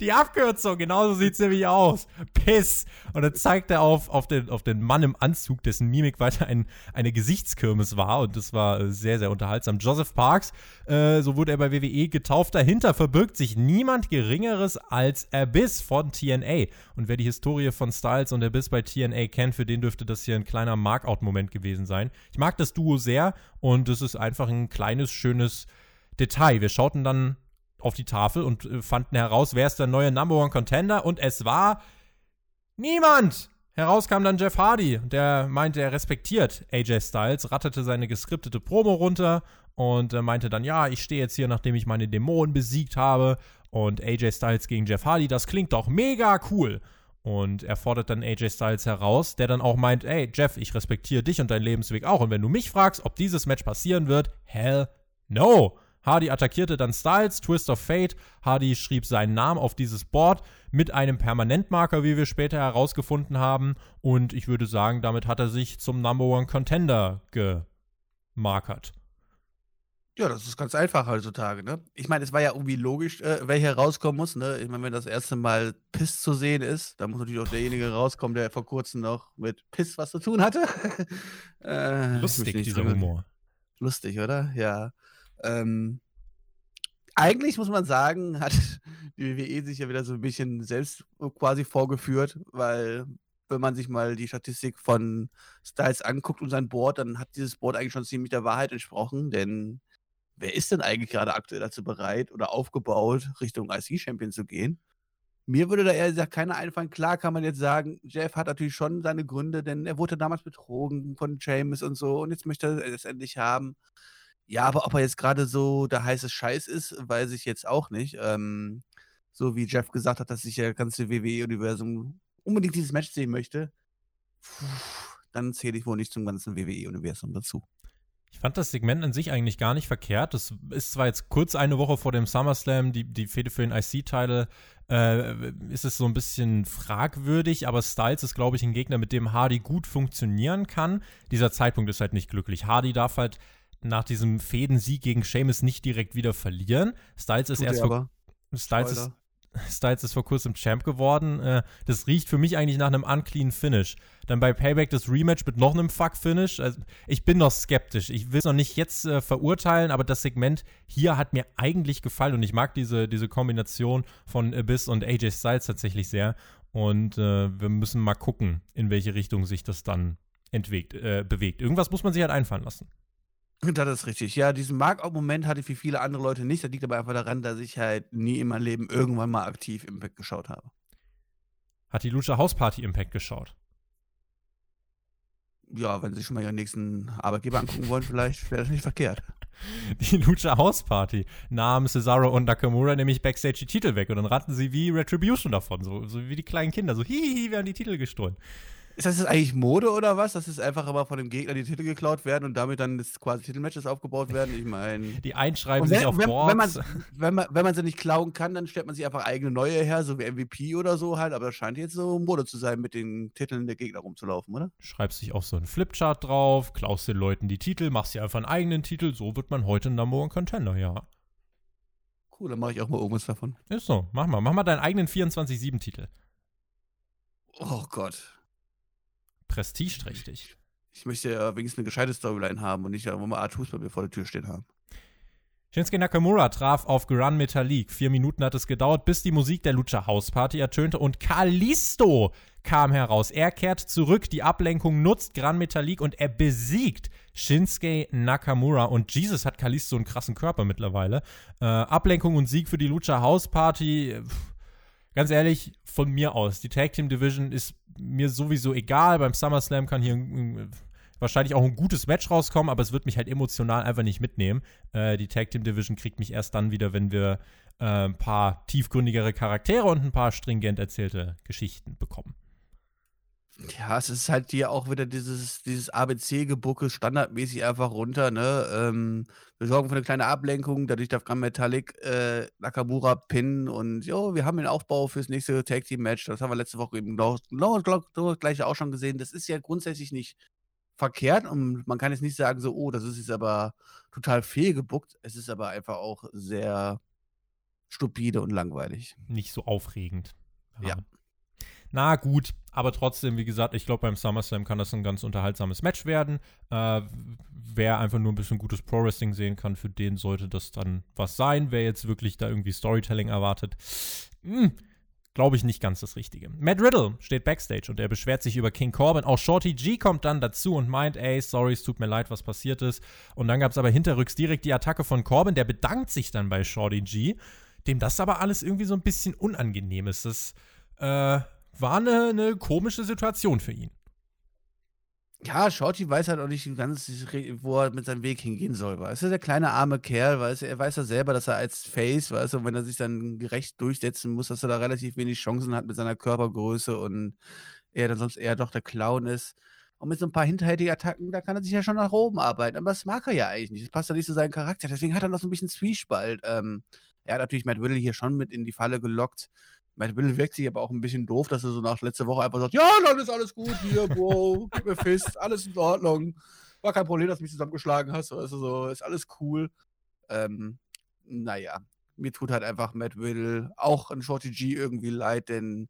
Die Abkürzung, genauso sieht es nämlich aus. Piss. Und dann zeigt er auf, auf, den, auf den Mann im Anzug, dessen Mimik weiter ein, eine Gesichtskirmes war. Und das war äh, sehr, sehr unterhaltsam. Joseph Parks, äh, so wurde er bei WWE getauft. Dahinter verbirgt sich niemand Geringeres als Abyss von TNA. Und wer die Historie von Styles und Abyss bei TNA kennt, für den dürfte das hier ein kleiner Markout-Moment gewesen sein. Ich mag das Duo sehr und es ist einfach ein kleines, schönes Detail. Wir schauten dann auf die Tafel und äh, fanden heraus, wer ist der neue Number One Contender und es war niemand. Heraus kam dann Jeff Hardy, der meinte, er respektiert AJ Styles, rattete seine geskriptete Promo runter und äh, meinte dann, ja, ich stehe jetzt hier, nachdem ich meine Dämonen besiegt habe und AJ Styles gegen Jeff Hardy, das klingt doch mega cool. Und er fordert dann AJ Styles heraus, der dann auch meint, ey Jeff, ich respektiere dich und deinen Lebensweg auch. Und wenn du mich fragst, ob dieses Match passieren wird, hell no. Hardy attackierte dann Styles, Twist of Fate. Hardy schrieb seinen Namen auf dieses Board mit einem Permanentmarker, wie wir später herausgefunden haben. Und ich würde sagen, damit hat er sich zum Number One Contender gemarkert. Ja, das ist ganz einfach heutzutage, ne? Ich meine, es war ja irgendwie logisch, äh, wer hier rauskommen muss, ne? Ich meine, wenn das erste Mal Piss zu sehen ist, dann muss natürlich auch derjenige rauskommen, der vor kurzem noch mit Piss was zu tun hatte. [LAUGHS] äh, Lustig, dieser Humor. Lustig, oder? Ja. Ähm, eigentlich muss man sagen, hat [LAUGHS] die WWE sich ja wieder so ein bisschen selbst quasi vorgeführt, weil wenn man sich mal die Statistik von Styles anguckt und sein Board, dann hat dieses Board eigentlich schon ziemlich der Wahrheit entsprochen, denn wer ist denn eigentlich gerade aktuell dazu bereit oder aufgebaut, Richtung IC-Champion zu gehen? Mir würde da eher gesagt keiner einfallen. Klar kann man jetzt sagen, Jeff hat natürlich schon seine Gründe, denn er wurde damals betrogen von James und so und jetzt möchte er es endlich haben. Ja, aber ob er jetzt gerade so der heiße Scheiß ist, weiß ich jetzt auch nicht. Ähm, so wie Jeff gesagt hat, dass sich ja ganze WWE-Universum unbedingt dieses Match sehen möchte, puh, dann zähle ich wohl nicht zum ganzen WWE-Universum dazu. Ich fand das Segment an sich eigentlich gar nicht verkehrt. Das ist zwar jetzt kurz eine Woche vor dem SummerSlam, die, die Fehde für den IC-Title, äh, ist es so ein bisschen fragwürdig, aber Styles ist, glaube ich, ein Gegner, mit dem Hardy gut funktionieren kann. Dieser Zeitpunkt ist halt nicht glücklich. Hardy darf halt nach diesem Fädensieg gegen Sheamus nicht direkt wieder verlieren. Styles ist Tut erst vor, Styles ist, [LAUGHS] Styles ist vor kurzem Champ geworden. Äh, das riecht für mich eigentlich nach einem unclean Finish. Dann bei Payback das Rematch mit noch einem Fuck-Finish. Also ich bin noch skeptisch. Ich will es noch nicht jetzt äh, verurteilen, aber das Segment hier hat mir eigentlich gefallen und ich mag diese, diese Kombination von Abyss und AJ Styles tatsächlich sehr. Und äh, wir müssen mal gucken, in welche Richtung sich das dann entwegt, äh, bewegt. Irgendwas muss man sich halt einfallen lassen. [LAUGHS] Das ist richtig. Ja, diesen Markout-Moment hatte ich wie viele andere Leute nicht. Das liegt aber einfach daran, dass ich halt nie in meinem Leben irgendwann mal aktiv Impact geschaut habe. Hat die Lucha House Party Impact geschaut? Ja, wenn Sie schon mal Ihren nächsten Arbeitgeber angucken wollen, vielleicht wäre das nicht verkehrt. [LAUGHS] Die Lucha House Party nahm Cesaro und Nakamura nämlich Backstage die Titel weg und dann rannten sie wie Retribution davon, so, so wie die kleinen Kinder, so hihihi, wir haben die Titel gestohlen. Ist das jetzt eigentlich Mode oder was? Dass es einfach immer von dem Gegner die Titel geklaut werden und damit dann das quasi Titelmatches aufgebaut werden? Ich meine. [LAUGHS] Die einschreiben wenn, sich auf wenn, Boards. Wenn man, wenn, man, wenn man sie nicht klauen kann, dann stellt man sich einfach eigene neue her, so wie MVP oder so halt. Aber das scheint jetzt so Mode zu sein, mit den Titeln der Gegner rumzulaufen, oder? Schreibst dich auf so einen Flipchart drauf, klaust den Leuten die Titel, machst dir einfach einen eigenen Titel. So wird man heute ein Number One Contender, ja. Cool, dann mache ich auch mal irgendwas davon. Ist so, mach mal. Mach mal deinen eigenen 24-7-Titel. Oh Gott prestigeträchtig. Ich möchte ja wenigstens eine gescheite Storyline haben und nicht ja immer Artus bei mir vor der Tür stehen haben. Shinsuke Nakamura traf auf Gran Metalik. Vier Minuten hat es gedauert, bis die Musik der Lucha House Party ertönte und Kalisto kam heraus. Er kehrt zurück, die Ablenkung nutzt Gran Metalik und er besiegt Shinsuke Nakamura. Und Jesus hat Kalisto einen krassen Körper mittlerweile. Äh, Ablenkung und Sieg für die Lucha House Party. Pff, ganz ehrlich, von mir aus. Die Tag Team Division ist mir sowieso egal. Beim SummerSlam kann hier wahrscheinlich auch ein gutes Match rauskommen, aber es wird mich halt emotional einfach nicht mitnehmen. Äh, die Tag Team Division kriegt mich erst dann wieder, wenn wir äh, ein paar tiefgründigere Charaktere und ein paar stringent erzählte Geschichten bekommen. Ja, es ist halt hier auch wieder dieses, dieses ABC-Gebucke standardmäßig einfach runter, ne? Ähm, wir sorgen für eine kleine Ablenkung, dadurch darf Gran Metallic äh, Nakamura pinnen und jo, wir haben den Aufbau fürs nächste Tag Team Match. Das haben wir letzte Woche eben genau, genau, genau das gleiche auch schon gesehen. Das ist ja grundsätzlich nicht verkehrt und man kann jetzt nicht sagen, so, oh, das ist jetzt aber total fehlgebuckt. Es ist aber einfach auch sehr stupide und langweilig. Nicht so aufregend. Ja. ja. Na gut, aber trotzdem, wie gesagt, ich glaube, beim SummerSlam kann das ein ganz unterhaltsames Match werden. Äh, wer einfach nur ein bisschen gutes Pro-Wrestling sehen kann, für den sollte das dann was sein. Wer jetzt wirklich da irgendwie Storytelling erwartet, hm, glaube ich nicht ganz das Richtige. Matt Riddle steht backstage und er beschwert sich über King Corbin. Auch Shorty G kommt dann dazu und meint, ey, sorry, es tut mir leid, was passiert ist. Und dann gab es aber hinterrücks direkt die Attacke von Corbin. Der bedankt sich dann bei Shorty G, dem das aber alles irgendwie so ein bisschen unangenehm ist. Das, äh, war eine, eine komische Situation für ihn. Ja, Shorty weiß halt auch nicht ganz, wo er mit seinem Weg hingehen soll. Weißt du, der kleine arme Kerl, weißt du, er weiß ja selber, dass er als Face, weißt du, wenn er sich dann gerecht durchsetzen muss, dass er da relativ wenig Chancen hat mit seiner Körpergröße und er dann sonst eher doch der Clown ist. Und mit so ein paar hinterhältigen Attacken, da kann er sich ja schon nach oben arbeiten. Aber das mag er ja eigentlich nicht. Das passt ja nicht zu seinem Charakter. Deswegen hat er noch so ein bisschen Zwiespalt. Ähm, er hat natürlich Matt Riddle hier schon mit in die Falle gelockt. Matt Riddle wirkt sich aber auch ein bisschen doof, dass er so nach letzter Woche einfach sagt, ja, dann ist alles gut hier, Bro, gib mir Fist, alles in Ordnung. War kein Problem, dass du mich zusammengeschlagen hast, also so, ist alles cool. Ähm, naja, mir tut halt einfach Matt Riddle, auch ein Shorty G irgendwie leid, denn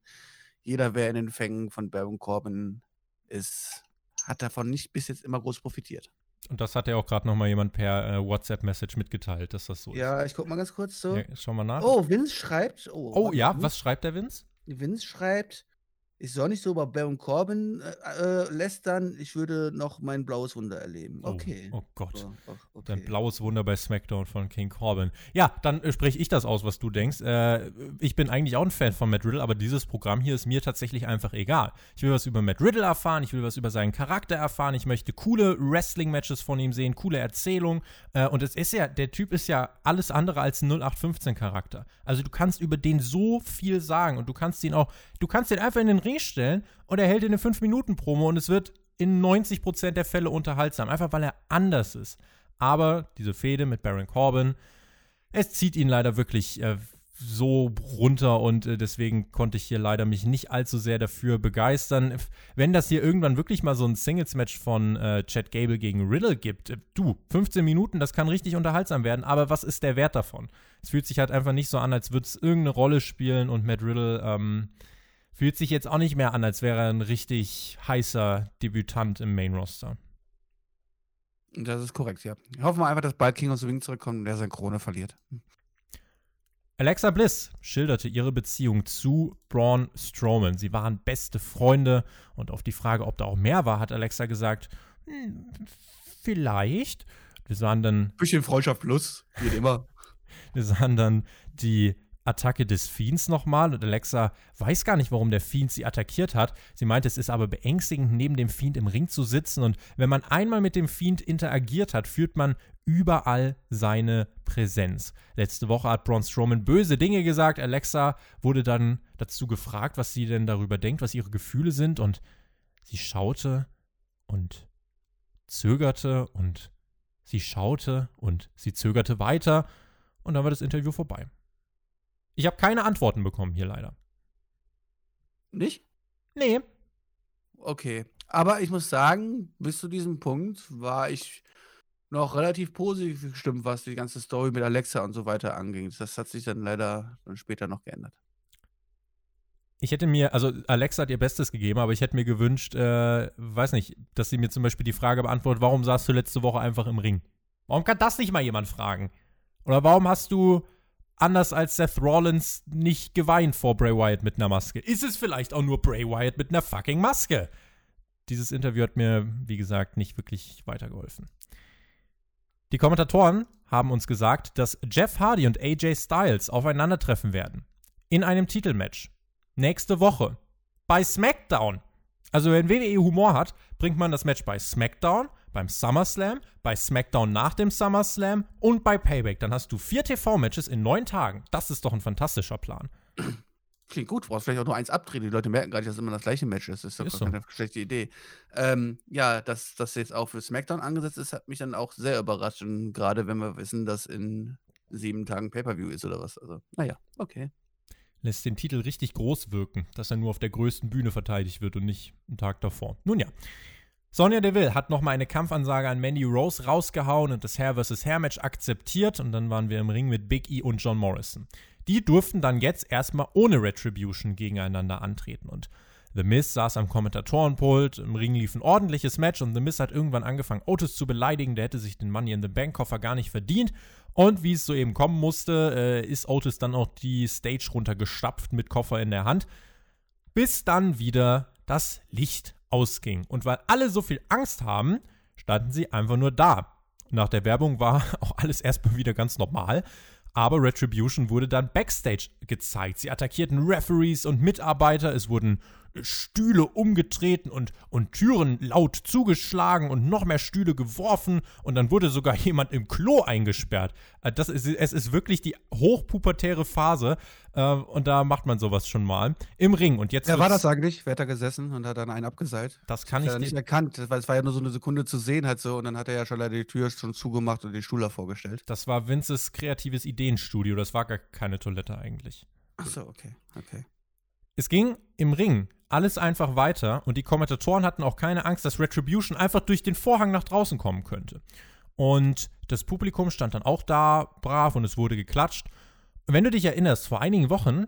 jeder, wer in den Fängen von Baron Corbin ist, hat davon nicht bis jetzt immer groß profitiert. Und das hat ja auch gerade noch mal jemand per äh, WhatsApp-Message mitgeteilt, dass das so ist. Ja, ich guck mal ganz kurz so. Ja, schau mal nach. Oh, Vince schreibt. Oh, oh ja, was schreibt der Vince? Vince schreibt, ich soll nicht so über Baron Corbin äh, äh, lästern, ich würde noch mein blaues Wunder erleben. Oh, okay. Oh, oh Gott. Oh, okay. Dein blaues Wunder bei SmackDown von King Corbin. Ja, dann äh, spreche ich das aus, was du denkst. Äh, ich bin eigentlich auch ein Fan von Matt Riddle, aber dieses Programm hier ist mir tatsächlich einfach egal. Ich will was über Matt Riddle erfahren, ich will was über seinen Charakter erfahren, ich möchte coole Wrestling-Matches von ihm sehen, coole Erzählungen. Äh, und es ist ja, der Typ ist ja alles andere als ein 0815-Charakter. Also du kannst über den so viel sagen und du kannst ihn auch, du kannst ihn einfach in den Ring stellen und er hält in eine 5-Minuten-Promo und es wird in 90% der Fälle unterhaltsam, einfach weil er anders ist. Aber diese Fehde mit Baron Corbin, es zieht ihn leider wirklich äh, so runter und äh, deswegen konnte ich hier leider mich nicht allzu sehr dafür begeistern. Wenn das hier irgendwann wirklich mal so ein Singles-Match von äh, Chad Gable gegen Riddle gibt, äh, du, 15 Minuten, das kann richtig unterhaltsam werden, aber was ist der Wert davon? Es fühlt sich halt einfach nicht so an, als würde es irgendeine Rolle spielen und Matt Riddle, ähm, Fühlt sich jetzt auch nicht mehr an, als wäre er ein richtig heißer Debütant im Main-Roster. Das ist korrekt, ja. Ich hoffe mal einfach, dass bald King of the Ring zurückkommt und er seine Krone verliert. Alexa Bliss schilderte ihre Beziehung zu Braun Strowman. Sie waren beste Freunde und auf die Frage, ob da auch mehr war, hat Alexa gesagt, hm, vielleicht. Wir sahen dann. Bisschen Freundschaft plus, wie immer. [LAUGHS] Wir sahen dann die Attacke des Fiends nochmal und Alexa weiß gar nicht, warum der Fiend sie attackiert hat. Sie meint, es ist aber beängstigend, neben dem Fiend im Ring zu sitzen und wenn man einmal mit dem Fiend interagiert hat, fühlt man überall seine Präsenz. Letzte Woche hat Braun Strowman böse Dinge gesagt. Alexa wurde dann dazu gefragt, was sie denn darüber denkt, was ihre Gefühle sind und sie schaute und zögerte und sie schaute und sie zögerte weiter und dann war das Interview vorbei. Ich habe keine Antworten bekommen hier leider. Nicht? Nee. Okay. Aber ich muss sagen, bis zu diesem Punkt war ich noch relativ positiv gestimmt, was die ganze Story mit Alexa und so weiter anging. Das hat sich dann leider dann später noch geändert. Ich hätte mir, also Alexa hat ihr Bestes gegeben, aber ich hätte mir gewünscht, äh, weiß nicht, dass sie mir zum Beispiel die Frage beantwortet, warum saßt du letzte Woche einfach im Ring? Warum kann das nicht mal jemand fragen? Oder warum hast du anders als Seth Rollins nicht geweint vor Bray Wyatt mit einer Maske? Ist es vielleicht auch nur Bray Wyatt mit einer fucking Maske? Dieses Interview hat mir, wie gesagt, nicht wirklich weitergeholfen. Die Kommentatoren haben uns gesagt, dass Jeff Hardy und AJ Styles aufeinandertreffen werden. In einem Titelmatch. Nächste Woche. Bei SmackDown. Also, wenn WWE Humor hat, bringt man das Match bei SmackDown, beim SummerSlam, bei SmackDown nach dem SummerSlam und bei Payback. Dann hast du vier TV-Matches in neun Tagen. Das ist doch ein fantastischer Plan. Klingt gut, du brauchst vielleicht auch nur eins abdrehen. Die Leute merken gar nicht, dass es immer das gleiche Match ist. Das ist doch Ist so. keine schlechte Idee. Ähm, ja, dass das jetzt auch für SmackDown angesetzt ist, hat mich dann auch sehr überrascht. Und gerade wenn wir wissen, dass in sieben Tagen Pay-Per-View ist oder was. Also, naja, okay. Lässt den Titel richtig groß wirken, dass er nur auf der größten Bühne verteidigt wird und nicht einen Tag davor. Nun ja. Sonja Deville hat nochmal eine Kampfansage an Mandy Rose rausgehauen und das Hair vs. Hair Match akzeptiert und dann waren wir im Ring mit Big E und John Morrison. Die durften dann jetzt erstmal ohne Retribution gegeneinander antreten und The Miz saß am Kommentatorenpult, im Ring lief ein ordentliches Match und The Miz hat irgendwann angefangen, Otis zu beleidigen, der hätte sich den Money in the Bank Koffer gar nicht verdient. Und wie es so eben kommen musste, äh, ist Otis dann auch die Stage runtergestapft mit Koffer in der Hand, bis dann wieder das Licht ausging. Und weil alle so viel Angst haben, standen sie einfach nur da. Nach der Werbung war [LAUGHS] auch alles erstmal wieder ganz normal. Aber Retribution wurde dann backstage gezeigt. Sie attackierten Referees und Mitarbeiter. Es wurden Stühle umgetreten und, und Türen laut zugeschlagen und noch mehr Stühle geworfen. Und dann wurde sogar jemand im Klo eingesperrt. Äh, Das ist, es ist wirklich die hochpubertäre Phase. äh, Und da macht man sowas schon mal. Im Ring. Und jetzt Wer war wird's- das eigentlich? Wer hat da gesessen und hat dann einen abgeseilt? Das kann Ich ich nicht erkannt, weil es war ja nur so eine Sekunde zu sehen halt so und dann hat er ja schon leider die Tür schon zugemacht und den Stuhl vorgestellt. Das war Vinces kreatives Ideenstudio. Das war gar keine Toilette eigentlich. Achso, okay, okay. Es ging im Ring alles einfach weiter und die Kommentatoren hatten auch keine Angst, dass Retribution einfach durch den Vorhang nach draußen kommen könnte. Und das Publikum stand dann auch da brav und es wurde geklatscht. Wenn du dich erinnerst, vor einigen Wochen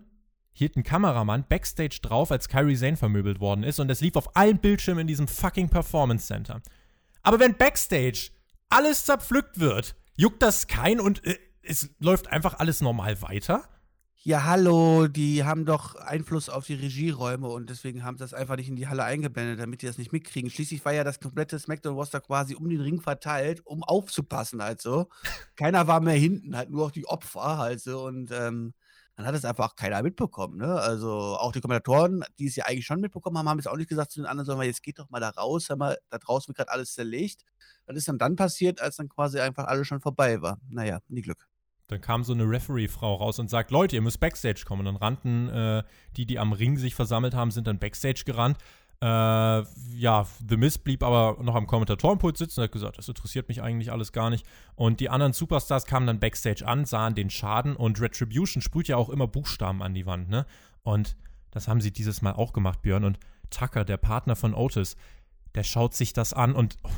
hielt ein Kameramann backstage drauf, als Kyrie Zane vermöbelt worden ist und es lief auf allen Bildschirmen in diesem fucking Performance Center. Aber wenn backstage alles zerpflückt wird, juckt das kein und äh, es läuft einfach alles normal weiter? Ja, hallo, die haben doch Einfluss auf die Regieräume und deswegen haben sie das einfach nicht in die Halle eingeblendet, damit die das nicht mitkriegen. Schließlich war ja das komplette SmackDown-Roster quasi um den Ring verteilt, um aufzupassen halt so. [LAUGHS] Keiner war mehr hinten, halt nur auch die Opfer halt so und ähm, dann hat es einfach keiner mitbekommen, ne? Also auch die Kommentatoren, die es ja eigentlich schon mitbekommen haben, haben jetzt auch nicht gesagt zu den anderen, sondern jetzt geht doch mal da raus, hör mal, da draußen wird gerade alles zerlegt. Das ist dann dann passiert, als dann quasi einfach alles schon vorbei war. Naja, nie Glück. Dann kam so eine Referee-Frau raus und sagt, Leute, ihr müsst Backstage kommen. Und dann rannten äh, die, die am Ring sich versammelt haben, sind dann Backstage gerannt. Äh, ja, The Miz blieb aber noch am Kommentatorenpult sitzen und hat gesagt, das interessiert mich eigentlich alles gar nicht. Und die anderen Superstars kamen dann Backstage an, sahen den Schaden und Retribution sprüht ja auch immer Buchstaben an die Wand, ne? Und das haben sie dieses Mal auch gemacht, Björn. Und Tucker, der Partner von Otis, der schaut sich das an und oh,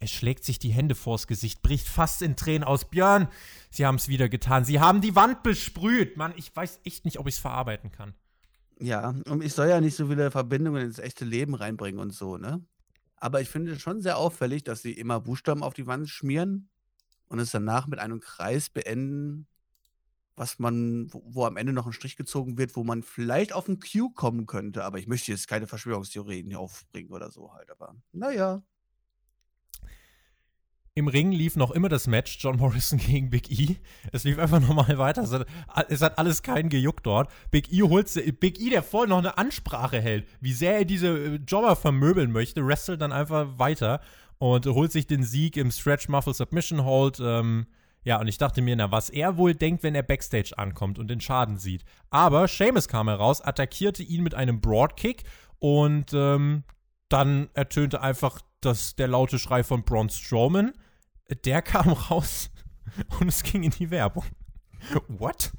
er schlägt sich die Hände vors Gesicht, bricht fast in Tränen aus. Björn, sie haben es wieder getan. Sie haben die Wand besprüht. Mann, ich weiß echt nicht, ob ich es verarbeiten kann. Ja, und ich soll ja nicht so viele Verbindungen ins echte Leben reinbringen und so, ne? Aber ich finde es schon sehr auffällig, dass sie immer Buchstaben auf die Wand schmieren und es danach mit einem Kreis beenden, was man, wo, wo am Ende noch ein Strich gezogen wird, wo man vielleicht auf ein Q kommen könnte. Aber ich möchte jetzt keine Verschwörungstheorien hier aufbringen oder so halt. Aber naja. Im Ring lief noch immer das Match John Morrison [LAUGHS] gegen Big E. Es lief einfach nochmal weiter. Es hat, es hat alles keinen gejuckt dort. Big E holt Big E, der voll noch eine Ansprache hält, wie sehr er diese äh, Jobber vermöbeln möchte, wrestelt dann einfach weiter und holt sich den Sieg im Stretch Muffle Submission Hold. Ähm, ja, und ich dachte mir, na, was er wohl denkt, wenn er Backstage ankommt und den Schaden sieht. Aber Seamus kam heraus, attackierte ihn mit einem Broadkick und ähm, dann ertönte einfach das, der laute Schrei von Braun Strowman. Der kam raus [LAUGHS] und es ging in die Werbung. What?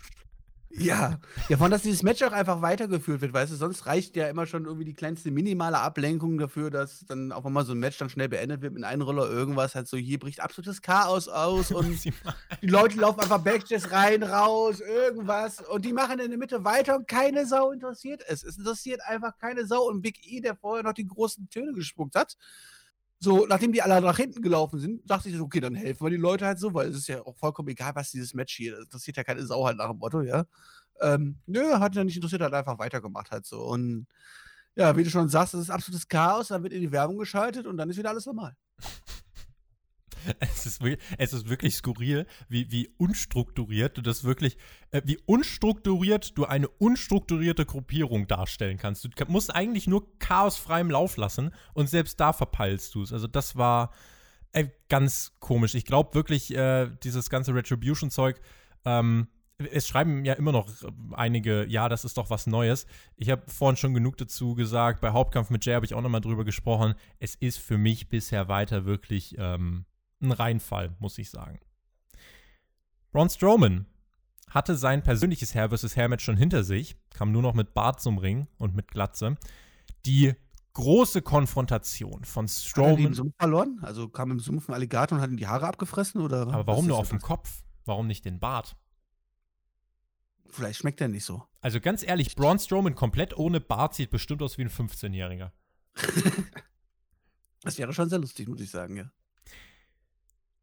Ja, ja, von dass dieses Match auch einfach weitergeführt wird, weißt du, sonst reicht ja immer schon irgendwie die kleinste minimale Ablenkung dafür, dass dann auch mal so ein Match dann schnell beendet wird mit einem Roller irgendwas, halt so hier bricht absolutes Chaos aus [LAUGHS] und die Leute laufen einfach Backstage rein, raus, irgendwas und die machen in der Mitte weiter und keine Sau interessiert es. Es interessiert einfach keine Sau und Big E, der vorher noch die großen Töne gespuckt hat, so, nachdem die alle nach hinten gelaufen sind, dachte ich okay, dann helfen wir die Leute halt so, weil es ist ja auch vollkommen egal, was dieses Match hier, das interessiert ja keine Sau halt nach dem Motto, ja. Ähm, nö, hat ja nicht interessiert, hat einfach weitergemacht halt so. Und ja, wie du schon sagst, das ist absolutes Chaos, dann wird in die Werbung geschaltet und dann ist wieder alles normal. [LAUGHS] [LAUGHS] Es ist, es ist wirklich skurril, wie, wie unstrukturiert du das wirklich, äh, wie unstrukturiert du eine unstrukturierte Gruppierung darstellen kannst. Du musst eigentlich nur chaosfrei im Lauf lassen und selbst da verpeilst du es. Also das war äh, ganz komisch. Ich glaube wirklich, äh, dieses ganze Retribution-Zeug, ähm, es schreiben ja immer noch einige, ja, das ist doch was Neues. Ich habe vorhin schon genug dazu gesagt, bei Hauptkampf mit Jay habe ich auch nochmal drüber gesprochen. Es ist für mich bisher weiter wirklich ähm, ein Reinfall, muss ich sagen. Braun Strowman hatte sein persönliches Hair vs. Hair Match schon hinter sich, kam nur noch mit Bart zum Ring und mit Glatze. Die große Konfrontation von Strowman. Hat er im Sumpf verloren? Also kam im Sumpf ein Alligator und hat ihm die Haare abgefressen? Oder Aber warum nur auf dem Kopf? Warum nicht den Bart? Vielleicht schmeckt er nicht so. Also ganz ehrlich, Braun Strowman komplett ohne Bart sieht bestimmt aus wie ein 15-Jähriger. [LAUGHS] das wäre schon sehr lustig, muss ich sagen, ja.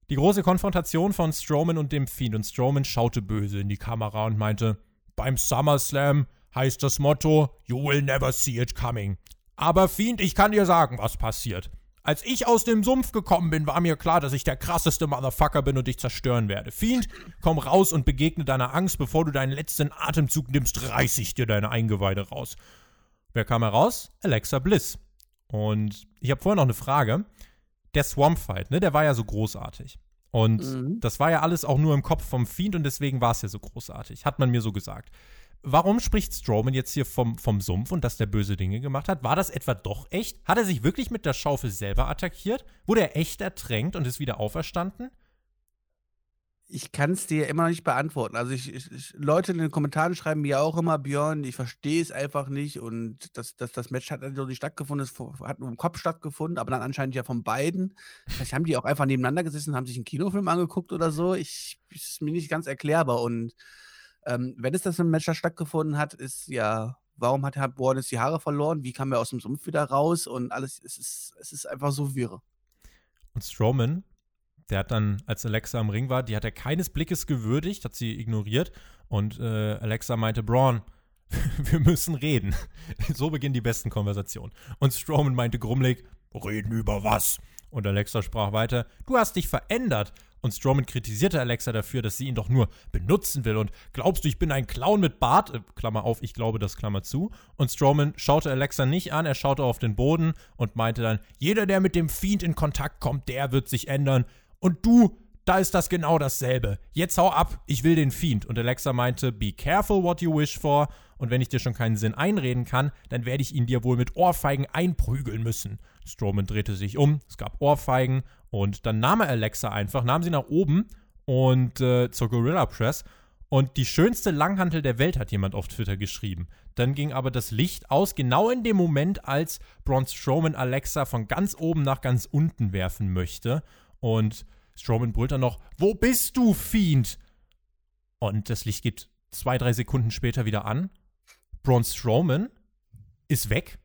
Die große Konfrontation von Strowman und dem Fiend und Strowman schaute böse in die Kamera und meinte, beim SummerSlam heißt das Motto, you will never see it coming. Aber Fiend, ich kann dir sagen, was passiert. Als ich aus dem Sumpf gekommen bin, war mir klar, dass ich der krasseste Motherfucker bin und dich zerstören werde. Fiend, komm raus und begegne deiner Angst, bevor du deinen letzten Atemzug nimmst, reiß ich dir deine Eingeweide raus. Wer kam heraus? Alexa Bliss. Und ich habe vorher noch eine Frage der Swamp Fight, ne, der war ja so großartig. Und mhm. das war ja alles auch nur im Kopf vom Fiend und deswegen war es ja so großartig, hat man mir so gesagt. Warum spricht Strowman jetzt hier vom, vom Sumpf und dass der böse Dinge gemacht hat? War das etwa doch echt? Hat er sich wirklich mit der Schaufel selber attackiert? Wurde er echt ertränkt und ist wieder auferstanden? Ich kann es dir immer noch nicht beantworten. Also ich, ich, Leute in den Kommentaren schreiben mir auch immer, Björn, ich verstehe es einfach nicht und das, das, das Match hat also nicht stattgefunden, es hat nur im Kopf stattgefunden, aber dann anscheinend ja von beiden. Vielleicht haben die auch einfach nebeneinander gesessen, haben sich einen Kinofilm angeguckt oder so. Ich ist mir nicht ganz erklärbar. Und ähm, wenn es das im Match stattgefunden hat, ist ja, warum hat Herr Bornes die Haare verloren? Wie kam er aus dem Sumpf wieder raus? Und alles, es ist, es ist einfach so wirre. Und Strowman der hat dann, als Alexa am Ring war, die hat er keines Blickes gewürdigt, hat sie ignoriert. Und äh, Alexa meinte, Braun, [LAUGHS] wir müssen reden. [LAUGHS] so beginnen die besten Konversationen. Und Strowman meinte grummelig, reden über was? Und Alexa sprach weiter, du hast dich verändert. Und Strowman kritisierte Alexa dafür, dass sie ihn doch nur benutzen will. Und glaubst du, ich bin ein Clown mit Bart? Äh, Klammer auf, ich glaube das, Klammer zu. Und Strowman schaute Alexa nicht an, er schaute auf den Boden und meinte dann, jeder, der mit dem Fiend in Kontakt kommt, der wird sich ändern. Und du, da ist das genau dasselbe. Jetzt hau ab, ich will den Fiend. Und Alexa meinte, be careful what you wish for. Und wenn ich dir schon keinen Sinn einreden kann, dann werde ich ihn dir wohl mit Ohrfeigen einprügeln müssen. Strowman drehte sich um, es gab Ohrfeigen und dann nahm er Alexa einfach, nahm sie nach oben und äh, zur Gorilla Press. Und die schönste Langhantel der Welt hat jemand auf Twitter geschrieben. Dann ging aber das Licht aus, genau in dem Moment, als Braun Strowman Alexa von ganz oben nach ganz unten werfen möchte. Und Strowman brüllt dann noch, wo bist du, Fiend? Und das Licht geht zwei, drei Sekunden später wieder an. Braun Strowman ist weg.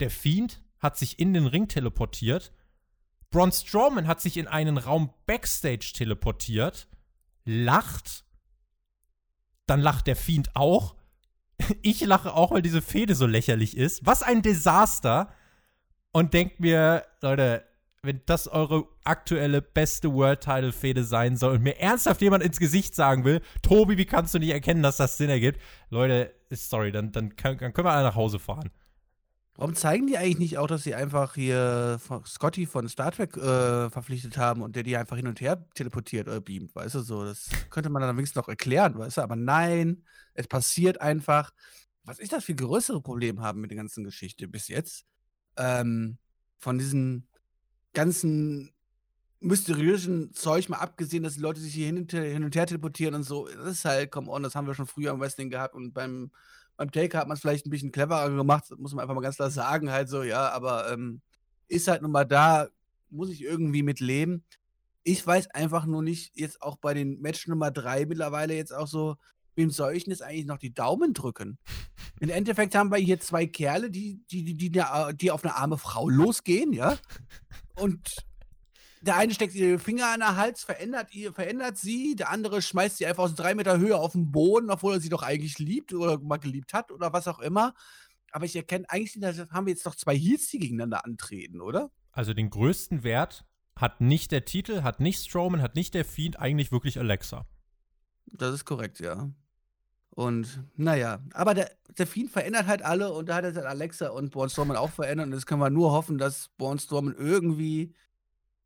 Der Fiend hat sich in den Ring teleportiert. Braun Strowman hat sich in einen Raum Backstage teleportiert, lacht. Dann lacht der Fiend auch. [LAUGHS] Ich lache auch, weil diese Fehde so lächerlich ist. Was ein Desaster. Und denkt mir, Leute, wenn das eure aktuelle beste World-Title-Fehde sein soll und mir ernsthaft jemand ins Gesicht sagen will, Tobi, wie kannst du nicht erkennen, dass das Sinn ergibt? Leute, sorry, dann, dann, können, dann können wir alle nach Hause fahren. Warum zeigen die eigentlich nicht auch, dass sie einfach hier Scotty von Star Trek äh, verpflichtet haben und der die einfach hin und her teleportiert oder beamt, weißt du so? Das könnte man dann wenigstens noch erklären, weißt du? Aber nein, es passiert einfach. Was ist das für größere Problem haben mit der ganzen Geschichte bis jetzt? ähm, von diesen ganzen mysteriösen Zeug mal abgesehen, dass die Leute sich hier hin und, her, hin und her teleportieren und so, das ist halt, come on, das haben wir schon früher im Wrestling gehabt und beim, beim Taker hat man es vielleicht ein bisschen cleverer gemacht, muss man einfach mal ganz klar sagen, halt so, ja, aber ähm, ist halt nun mal da, muss ich irgendwie mit leben. Ich weiß einfach nur nicht, jetzt auch bei den Match Nummer 3 mittlerweile jetzt auch so, wem soll ich denn jetzt eigentlich noch die Daumen drücken? Im Endeffekt haben wir hier zwei Kerle, die, die, die, die, die auf eine arme Frau losgehen, ja? Und der eine steckt ihr Finger an der Hals, verändert, ihr, verändert sie, der andere schmeißt sie einfach aus drei Meter Höhe auf den Boden, obwohl er sie doch eigentlich liebt oder mal geliebt hat oder was auch immer. Aber ich erkenne, eigentlich haben wir jetzt noch zwei Heels, die gegeneinander antreten, oder? Also den größten Wert hat nicht der Titel, hat nicht Strowman, hat nicht der Fiend, eigentlich wirklich Alexa. Das ist korrekt, ja. Und naja, aber der, Fiend verändert halt alle und da hat er halt Alexa und Born Strowman auch verändert. Und jetzt können wir nur hoffen, dass Born Strowman irgendwie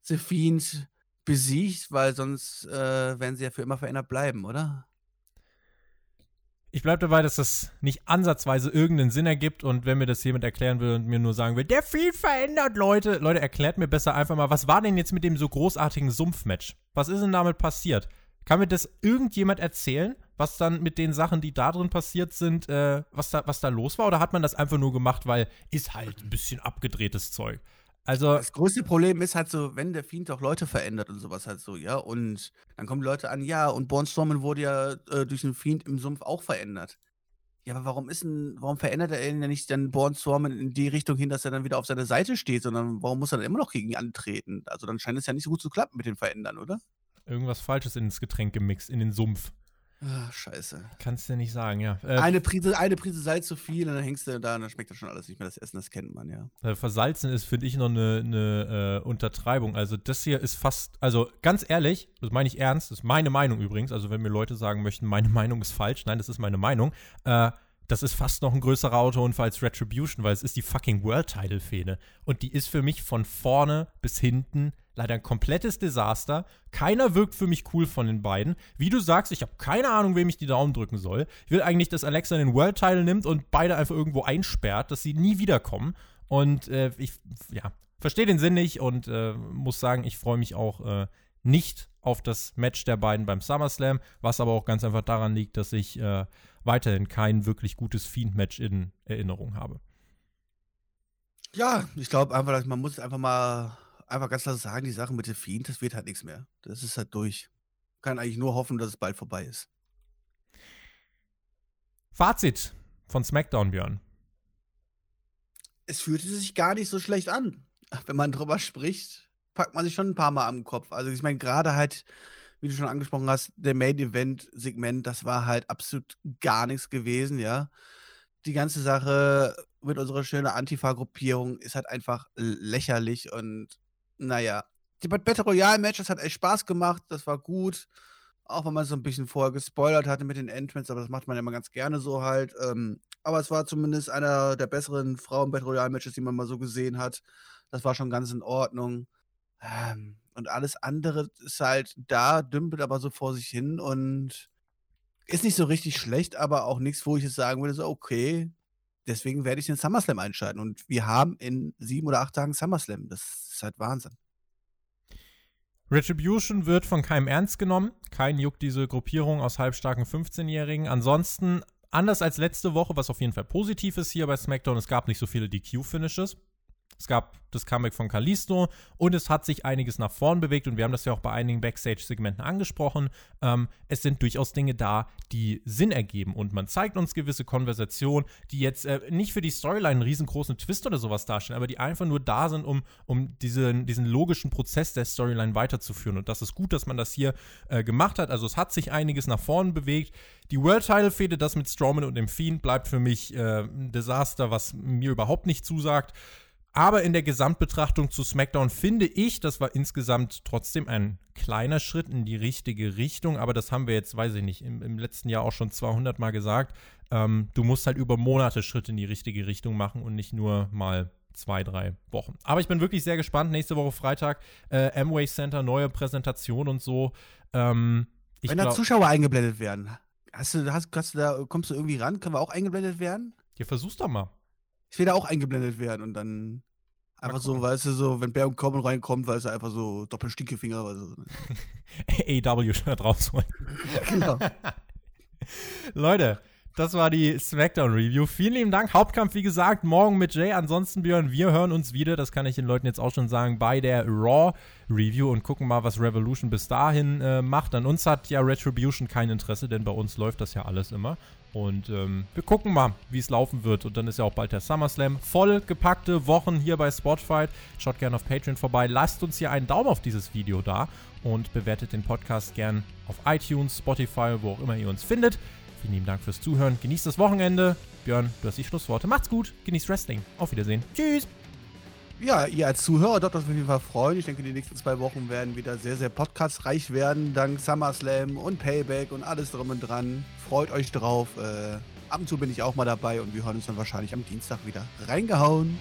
Fiend besiegt, weil sonst äh, werden sie ja für immer verändert bleiben, oder? Ich bleibe dabei, dass das nicht ansatzweise irgendeinen Sinn ergibt und wenn mir das jemand erklären will und mir nur sagen will, der Fiend verändert, Leute, Leute, erklärt mir besser einfach mal, was war denn jetzt mit dem so großartigen Sumpfmatch? Was ist denn damit passiert? Kann mir das irgendjemand erzählen, was dann mit den Sachen, die da drin passiert sind, äh, was, da, was da los war? Oder hat man das einfach nur gemacht, weil ist halt ein bisschen abgedrehtes Zeug? Also. Das größte Problem ist halt so, wenn der Fiend auch Leute verändert und sowas halt so, ja. Und dann kommen die Leute an, ja, und Born Strowman wurde ja äh, durch den Fiend im Sumpf auch verändert. Ja, aber warum ist denn, warum verändert er ihn ja nicht dann Born Strowman in die Richtung hin, dass er dann wieder auf seiner Seite steht, sondern warum muss er dann immer noch gegen ihn antreten? Also dann scheint es ja nicht so gut zu klappen mit den Verändern, oder? irgendwas Falsches ins Getränk gemixt, in den Sumpf. Ach, scheiße. Kannst du nicht sagen, ja. Äh, eine, Prise, eine Prise Salz zu viel und dann hängst du da und dann schmeckt das schon alles nicht mehr. Das Essen, das kennt man, ja. Äh, versalzen ist, finde ich, noch eine, eine äh, Untertreibung. Also, das hier ist fast, also ganz ehrlich, das meine ich ernst, das ist meine Meinung übrigens. Also, wenn mir Leute sagen möchten, meine [LAUGHS] Meinung ist falsch, nein, das ist meine Meinung. Äh, das ist fast noch ein größerer Autounfall als Retribution, weil es ist die fucking World-Title-Fehde. Und die ist für mich von vorne bis hinten leider ein komplettes Desaster. Keiner wirkt für mich cool von den beiden. Wie du sagst, ich habe keine Ahnung, wem ich die Daumen drücken soll. Ich will eigentlich, dass Alexa den World-Title nimmt und beide einfach irgendwo einsperrt, dass sie nie wiederkommen. Und äh, ich, ja, verstehe den Sinn nicht und äh, muss sagen, ich freue mich auch äh, nicht auf das Match der beiden beim SummerSlam, was aber auch ganz einfach daran liegt, dass ich äh, weiterhin kein wirklich gutes Fiend-Match in Erinnerung habe. Ja, ich glaube einfach, dass man muss einfach mal einfach ganz klar sagen, die Sache mit dem Fiend, das wird halt nichts mehr. Das ist halt durch. Kann eigentlich nur hoffen, dass es bald vorbei ist. Fazit von SmackDown, Björn. Es fühlte sich gar nicht so schlecht an. Wenn man drüber spricht, packt man sich schon ein paar Mal am Kopf. Also ich meine, gerade halt wie du schon angesprochen hast, der Main-Event-Segment, das war halt absolut gar nichts gewesen, ja. Die ganze Sache mit unserer schönen Antifa-Gruppierung ist halt einfach lächerlich und naja. Die Battle Royale-Match, das hat echt Spaß gemacht, das war gut. Auch wenn man so ein bisschen vorher gespoilert hatte mit den Entrants, aber das macht man ja immer ganz gerne so halt. Ähm, aber es war zumindest einer der besseren Frauen-Battle Royale-Matches, die man mal so gesehen hat. Das war schon ganz in Ordnung. Ähm, und alles andere ist halt da, dümpelt aber so vor sich hin und ist nicht so richtig schlecht, aber auch nichts, wo ich jetzt sagen würde, so, okay, deswegen werde ich den SummerSlam einschalten. Und wir haben in sieben oder acht Tagen SummerSlam. Das ist halt Wahnsinn. Retribution wird von keinem ernst genommen. Kein juckt diese Gruppierung aus halbstarken 15-Jährigen. Ansonsten, anders als letzte Woche, was auf jeden Fall positiv ist hier bei SmackDown, es gab nicht so viele DQ-Finishes. Es gab das Comeback von Kalisto und es hat sich einiges nach vorn bewegt und wir haben das ja auch bei einigen Backstage-Segmenten angesprochen. Ähm, es sind durchaus Dinge da, die Sinn ergeben und man zeigt uns gewisse Konversationen, die jetzt äh, nicht für die Storyline einen riesengroßen Twist oder sowas darstellen, aber die einfach nur da sind, um, um diesen, diesen logischen Prozess der Storyline weiterzuführen. Und das ist gut, dass man das hier äh, gemacht hat. Also es hat sich einiges nach vorn bewegt. Die World Title Fehde, das mit Strowman und dem Fiend, bleibt für mich äh, ein Desaster, was mir überhaupt nicht zusagt. Aber in der Gesamtbetrachtung zu SmackDown finde ich, das war insgesamt trotzdem ein kleiner Schritt in die richtige Richtung. Aber das haben wir jetzt, weiß ich nicht, im, im letzten Jahr auch schon 200 Mal gesagt. Ähm, du musst halt über Monate Schritt in die richtige Richtung machen und nicht nur mal zwei, drei Wochen. Aber ich bin wirklich sehr gespannt. Nächste Woche Freitag, äh, Amway Center, neue Präsentation und so. Ähm, Wenn da Zuschauer eingeblendet werden, hast du, hast, hast du da, kommst du irgendwie ran? Können wir auch eingeblendet werden? Ja, versuch's doch mal. Ich will da auch eingeblendet werden und dann Einfach so, weißt du, so, wenn Baron Corbin reinkommt, weißt du, einfach so Doppelstinkefinger oder so. [LAUGHS] AW-Shirt rausholen. [LAUGHS] genau. [LAUGHS] Leute, das war die Smackdown-Review. Vielen lieben Dank. Hauptkampf, wie gesagt, morgen mit Jay. Ansonsten, Björn, wir hören uns wieder, das kann ich den Leuten jetzt auch schon sagen, bei der Raw-Review und gucken mal, was Revolution bis dahin äh, macht. An uns hat ja Retribution kein Interesse, denn bei uns läuft das ja alles immer. Und ähm, wir gucken mal, wie es laufen wird. Und dann ist ja auch bald der SummerSlam. Voll gepackte Wochen hier bei Spotfight. Schaut gerne auf Patreon vorbei. Lasst uns hier einen Daumen auf dieses Video da und bewertet den Podcast gern auf iTunes, Spotify, wo auch immer ihr uns findet. Vielen lieben Dank fürs Zuhören. Genießt das Wochenende. Björn, du hast die Schlussworte. Macht's gut. Genießt Wrestling. Auf Wiedersehen. Tschüss. Ja, ihr als Zuhörer dort auf jeden Fall freuen. Ich denke, die nächsten zwei Wochen werden wieder sehr, sehr podcastreich werden, dank SummerSlam und Payback und alles drum und dran. Freut euch drauf. Äh, ab und zu bin ich auch mal dabei und wir hören uns dann wahrscheinlich am Dienstag wieder. Reingehauen!